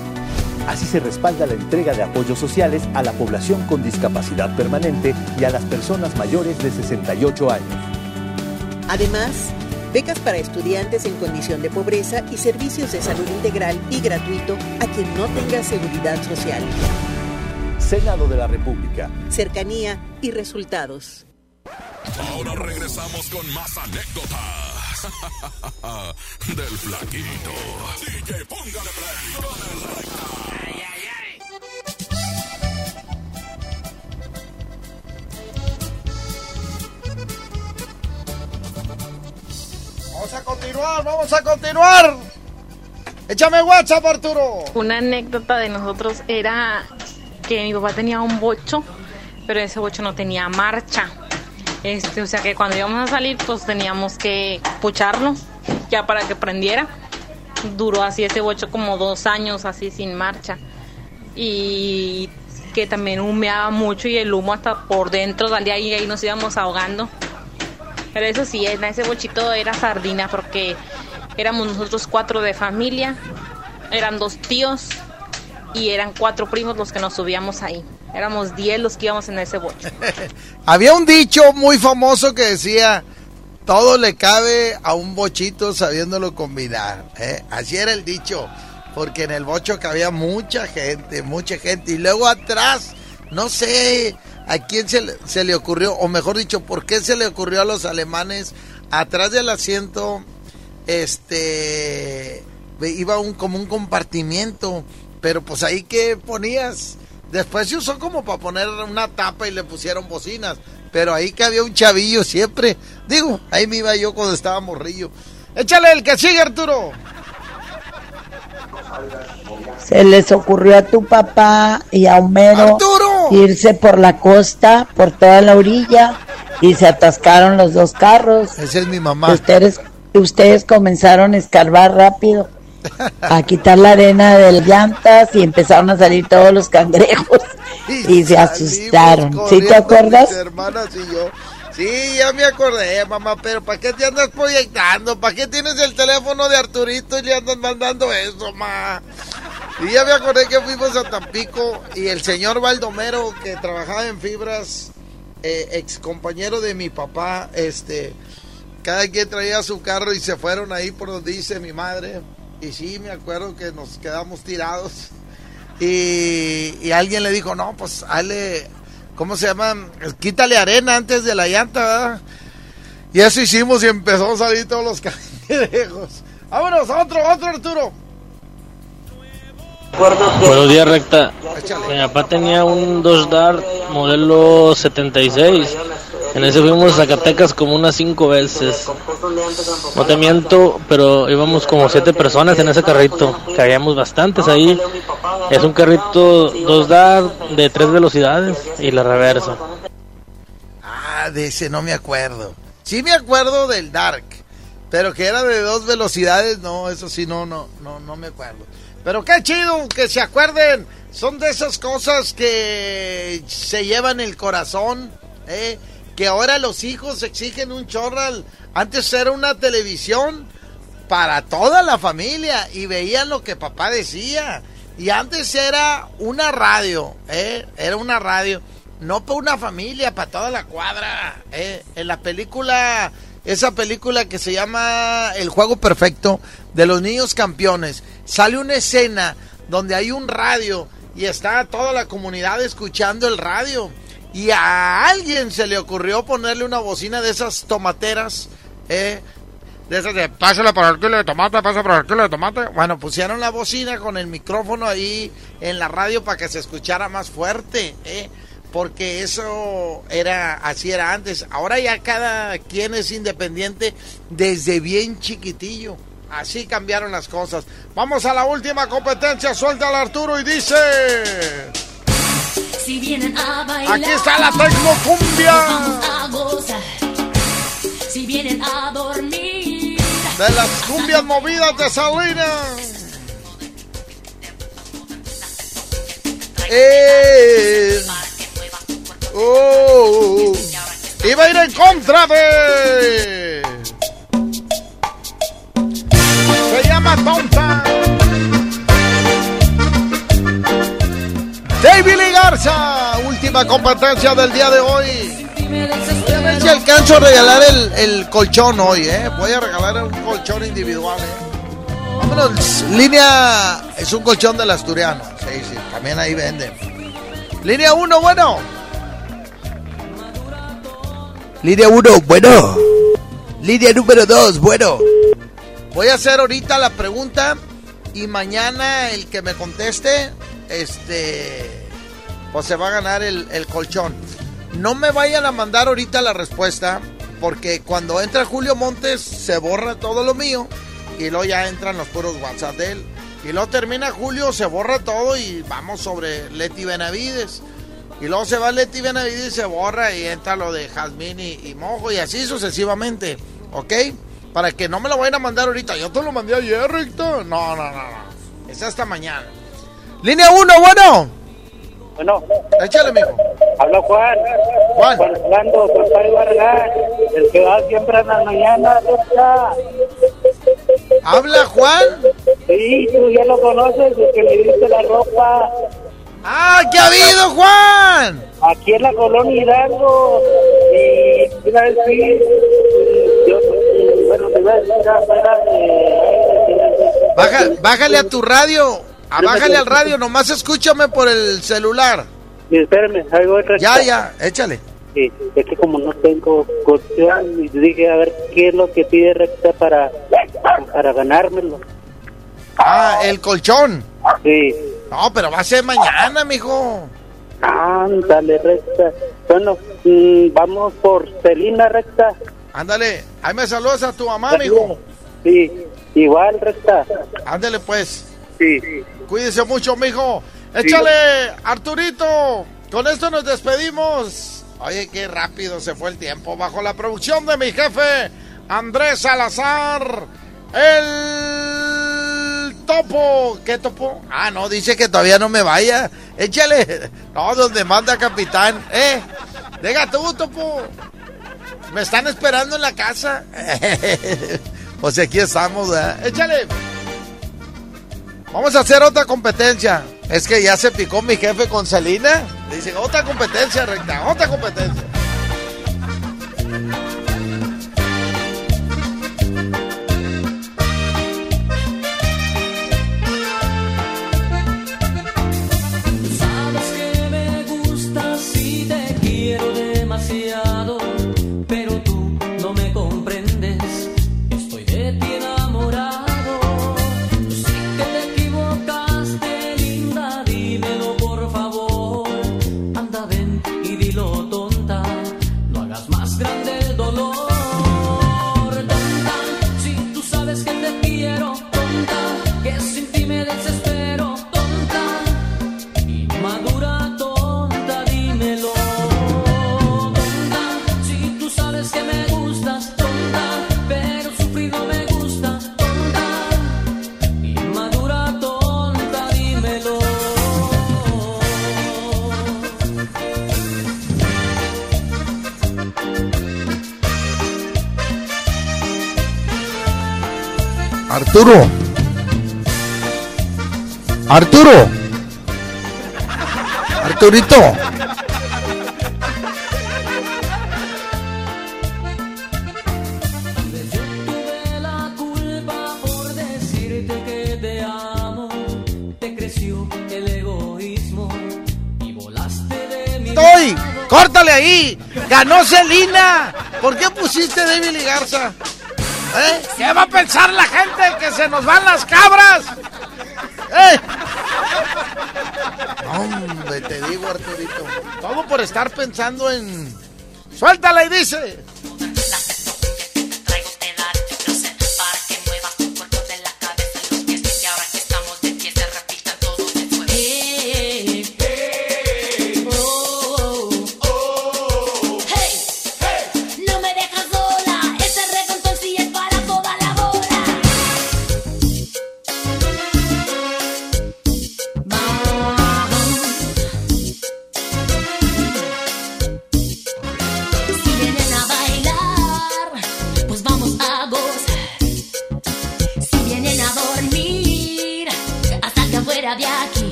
Así se respalda la entrega de apoyos sociales a la población con discapacidad permanente y a las personas mayores de 68 años. Además, becas para estudiantes en condición de pobreza y servicios de salud integral y gratuito a quien no tenga seguridad social. Senado de la República. Cercanía y resultados. Ahora regresamos con más anécdotas del flaquito. DJ, póngale play con el recta. Vamos a continuar, vamos a continuar. Échame WhatsApp, Arturo. Una anécdota de nosotros era que mi papá tenía un bocho, pero ese bocho no tenía marcha. Este, o sea que cuando íbamos a salir, pues teníamos que pucharlo ya para que prendiera. Duró así ese bocho como dos años así sin marcha. Y que también humeaba mucho y el humo hasta por dentro salía y ahí nos íbamos ahogando. Pero eso sí, en ese bochito era sardina porque éramos nosotros cuatro de familia, eran dos tíos y eran cuatro primos los que nos subíamos ahí. Éramos diez los que íbamos en ese bocho. Había un dicho muy famoso que decía, todo le cabe a un bochito sabiéndolo combinar. ¿eh? Así era el dicho, porque en el bocho cabía mucha gente, mucha gente. Y luego atrás, no sé a quién se le, se le ocurrió, o mejor dicho, por qué se le ocurrió a los alemanes, atrás del asiento, este, iba un, como un compartimiento, pero pues ahí que ponías Después se usó como para poner una tapa y le pusieron bocinas. Pero ahí que había un chavillo siempre. Digo, ahí me iba yo cuando estaba morrillo. Échale el que sigue, Arturo. Se les ocurrió a tu papá y a Homero irse por la costa, por toda la orilla, y se atascaron los dos carros. Esa es mi mamá. Ustedes, ustedes comenzaron a escarbar rápido, a quitar la arena de las llantas y empezaron a salir todos los cangrejos y, se asustaron. ¿Sí te acuerdas? Mis hermanas y yo. Sí, ya me acordé, mamá, pero ¿para qué te andas proyectando? ¿Para qué tienes el teléfono de Arturito y le andas mandando eso, ma? Y ya me acordé que fuimos a Tampico y el señor Baldomero, que trabajaba en fibras, eh, ex compañero de mi papá, este, cada quien traía su carro y se fueron ahí por donde dice mi madre. Y sí, me acuerdo que nos quedamos tirados. Y, alguien le dijo, no, pues hazle, ¿cómo se llama? Quítale arena antes de la llanta, ¿verdad? Y eso hicimos y empezó a salir todos los cangrejos. Vámonos, otro, otro Arturo. Buenos días, recta. Mi papá tenía un Dodge Dart modelo 76. En ese fuimos a Zacatecas como unas cinco veces. No te miento, pero íbamos como siete personas en ese carrito. Caíamos bastantes ahí. Es un carrito 2 Dart de tres velocidades y la reversa. Ah, de ese no me acuerdo. Sí me acuerdo del Dark, pero que era de dos velocidades, no, eso sí no, no, no, no me acuerdo. Pero qué chido que se acuerden. Son de esas cosas que se llevan el corazón, ¿eh? Que ahora los hijos exigen un chorral. Antes era una televisión para toda la familia y veían lo que papá decía. Y antes era una radio, ¿eh? Era una radio. No para una familia, para toda la cuadra. ¿eh? En la película, esa película que se llama El Juego Perfecto de los Niños Campeones, sale una escena donde hay un radio y está toda la comunidad escuchando el radio. Y a alguien se le ocurrió ponerle una bocina de esas tomateras, ¿eh? De esas de pásale para el kilo de tomate, pásale para el kilo de tomate. Bueno, pusieron la bocina con el micrófono ahí en la radio para que se escuchara más fuerte, ¿eh? Porque eso era, así era antes. Ahora ya cada quien es independiente desde bien chiquitillo. Así cambiaron las cosas. Vamos a la última competencia. Suelta al Arturo y dice. Si vienen a bailar, Aquí está la tecnocumbia. vamos a gozar. Si vienen a dormir, De las cumbias movidas de Salinas. Eh. Oh. Iba a ir en contra de. Se llama Tonta. David Lee Garza, última competencia del día de hoy. Voy a ver si alcanzo a regalar el, el colchón hoy, ¿eh? Voy a regalar un colchón individual, ¿eh? Vámonos, línea, es un colchón del asturiano. Sí, sí, también ahí venden. Línea 1, bueno. Línea 1, bueno. Línea número 2, bueno. Voy a hacer ahorita la pregunta y mañana el que me conteste, este, pues se va a ganar el, el colchón. No me vayan a mandar ahorita la respuesta, porque cuando entra Julio Montes se borra todo lo mío y luego ya entran los puros WhatsApp de él. Y luego termina Julio, se borra todo y vamos sobre Leti Benavides. Y luego se va Leti Benavides y se borra y entra lo de Jazmín y, y Mojo y así sucesivamente. ¿Ok? Para que no me lo vayan a mandar ahorita. Yo te lo mandé ayer, Ricto. No, no, no, no. Es hasta mañana. Línea 1, bueno. Bueno. Échale, mijo. Habla Juan. Juan. Juan Orlando, Juan Vargas, el que va siempre en las mañanas. ¿Habla Juan? Sí, tú ya lo conoces, el que me diste la ropa. ¡Ah, qué ha habido, Juan! Aquí en la colonia Hidalgo. Y una vez fui, yo, bueno, te voy a decir, espérate. Baja, bájale a tu radio. Ah, bájale al radio, nomás escúchame por el celular. Sí, espérame, recta. Ya, ya, échale. Sí, es que como no tengo colchón, y dije a ver qué es lo que pide recta para, para ganármelo. Ah, el colchón. Sí. No, pero va a ser mañana, mijo. Ándale, recta. Bueno, mm, vamos por Celina, recta. Ándale, ahí me saludas a tu mamá, mijo. Sí, igual, recta. Ándale, pues. Sí. Cuídese mucho, mijo. Échale. Arturito. Con esto nos despedimos. Oye, qué rápido se fue el tiempo. Bajo la producción de mi jefe, Andrés Salazar, el topo. ¿Qué topo? Ah, no, dice que todavía no me vaya. Échale. No, donde manda capitán. Eh, deja tú, topo. Me están esperando en la casa. pues aquí estamos. Échale. Vamos a hacer otra competencia. Es que ya se picó mi jefe con Celina. Dicen, otra competencia recta, otra competencia. ¿Eh? ¿Qué va a pensar la gente que se nos van las cabras? ¿Eh? Hombre, te digo, Arturito. Todo por estar pensando en. Suéltala y dice.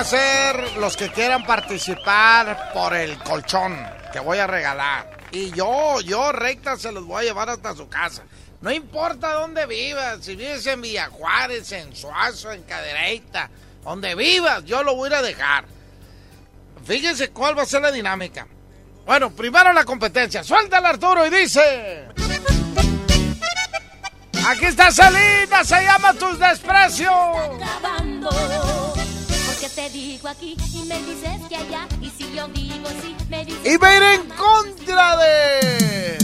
A hacer los que quieran participar por el colchón que voy a regalar. Y yo, yo recta se los voy a llevar hasta su casa. No importa dónde vivas, si vives en Villa Juárez, en Suazo, en Cadereyta, donde vivas, yo lo voy a dejar. Fíjense cuál va a ser la dinámica. Bueno, primero la competencia. Suéltala Arturo y dice... Aquí está Selena, se llama Tus Desprecios. acabando. Y me a ir en contra de...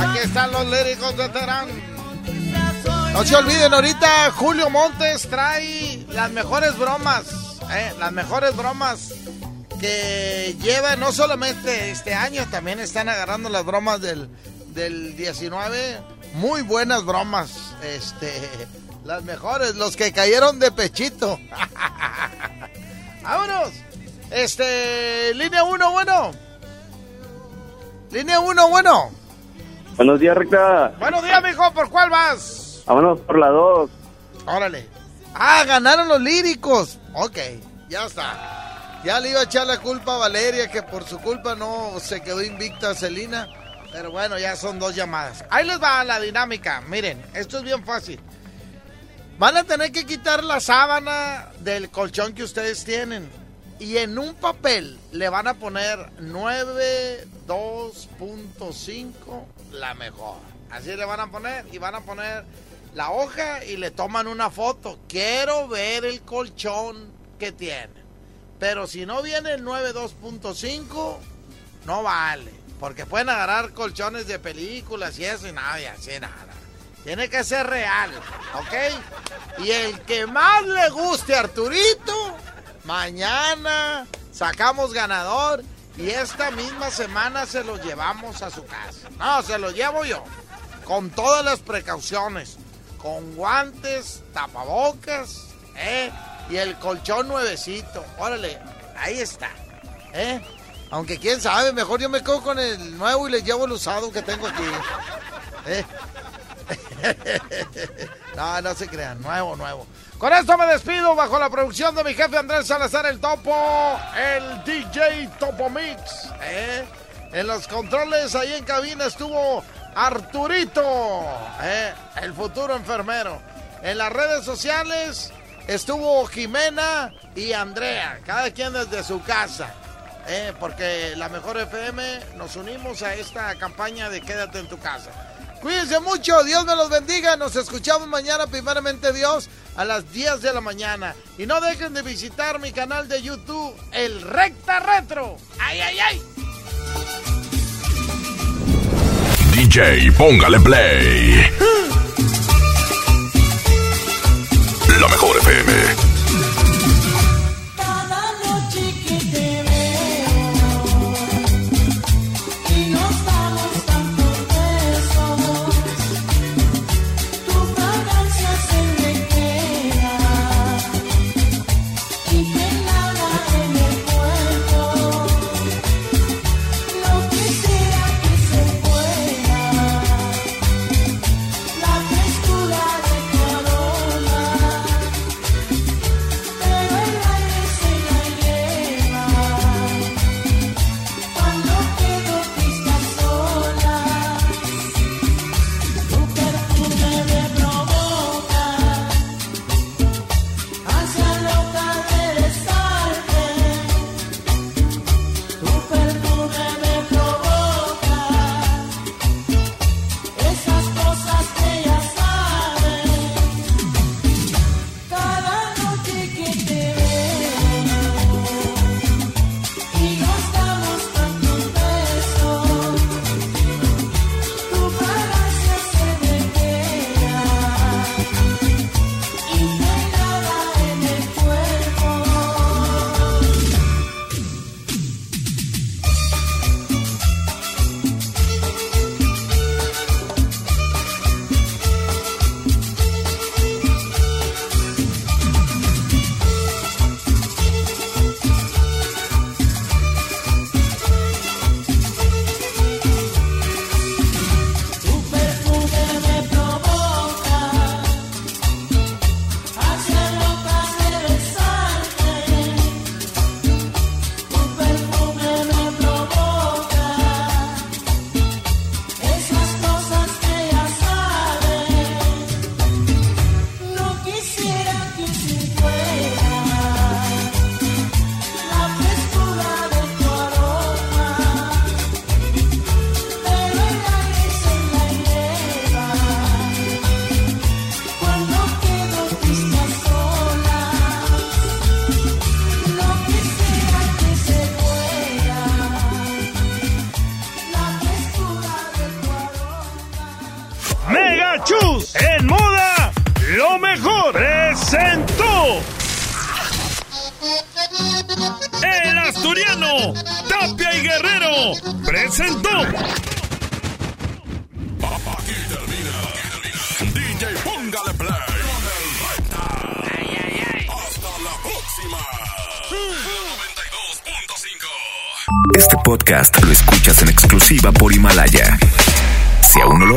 Aquí están los líricos de Terán. No se olviden, ahorita Julio Montes trae las mejores bromas, eh, las mejores bromas que lleva no solamente este año, también están agarrando las bromas del, del 19. Muy buenas bromas, este, las mejores, los que cayeron de pechito. Vámonos. Este, línea 1, bueno. Línea 1, bueno. Buenos días, Recta. Buenos días, mijo, ¿por cuál vas? Vámonos por la 2. Órale. Ah, ganaron los líricos. Ok, ya está. Ya le iba a echar la culpa a Valeria, que por su culpa no se quedó invicta Celina. Pero bueno, ya son dos llamadas. Ahí les va la dinámica. Miren, esto es bien fácil. Van a tener que quitar la sábana del colchón que ustedes tienen. Y en un papel le van a poner 92.5 la mejor. Así le van a poner y van a poner la hoja y le toman una foto. Quiero ver el colchón que tiene. Pero si no viene el 92.5, no vale. Porque pueden agarrar colchones de películas y eso y nada, y así nada. Tiene que ser real, ¿ok? Y el que más le guste a Arturito, mañana sacamos ganador y esta misma semana se lo llevamos a su casa. No, se lo llevo yo, con todas las precauciones, con guantes, tapabocas, ¿eh? Y el colchón nuevecito. Órale, ahí está, ¿eh? Aunque quién sabe, mejor yo me quedo con el nuevo y les llevo el usado que tengo aquí. ¿eh? no, no se crean, nuevo, nuevo. Con esto me despido bajo la producción de mi jefe Andrés Salazar el Topo, el DJ Topo Mix. ¿eh? En los controles ahí en cabina estuvo Arturito, ¿eh? el futuro enfermero. En las redes sociales estuvo Jimena y Andrea, cada quien desde su casa. ¿eh? Porque la mejor FM nos unimos a esta campaña de Quédate en tu casa. Cuídense mucho, Dios me los bendiga. Nos escuchamos mañana, primeramente Dios, a las 10 de la mañana. Y no dejen de visitar mi canal de YouTube, El Recta Retro. ¡Ay, ay, ay! DJ, póngale play. La mejor FM.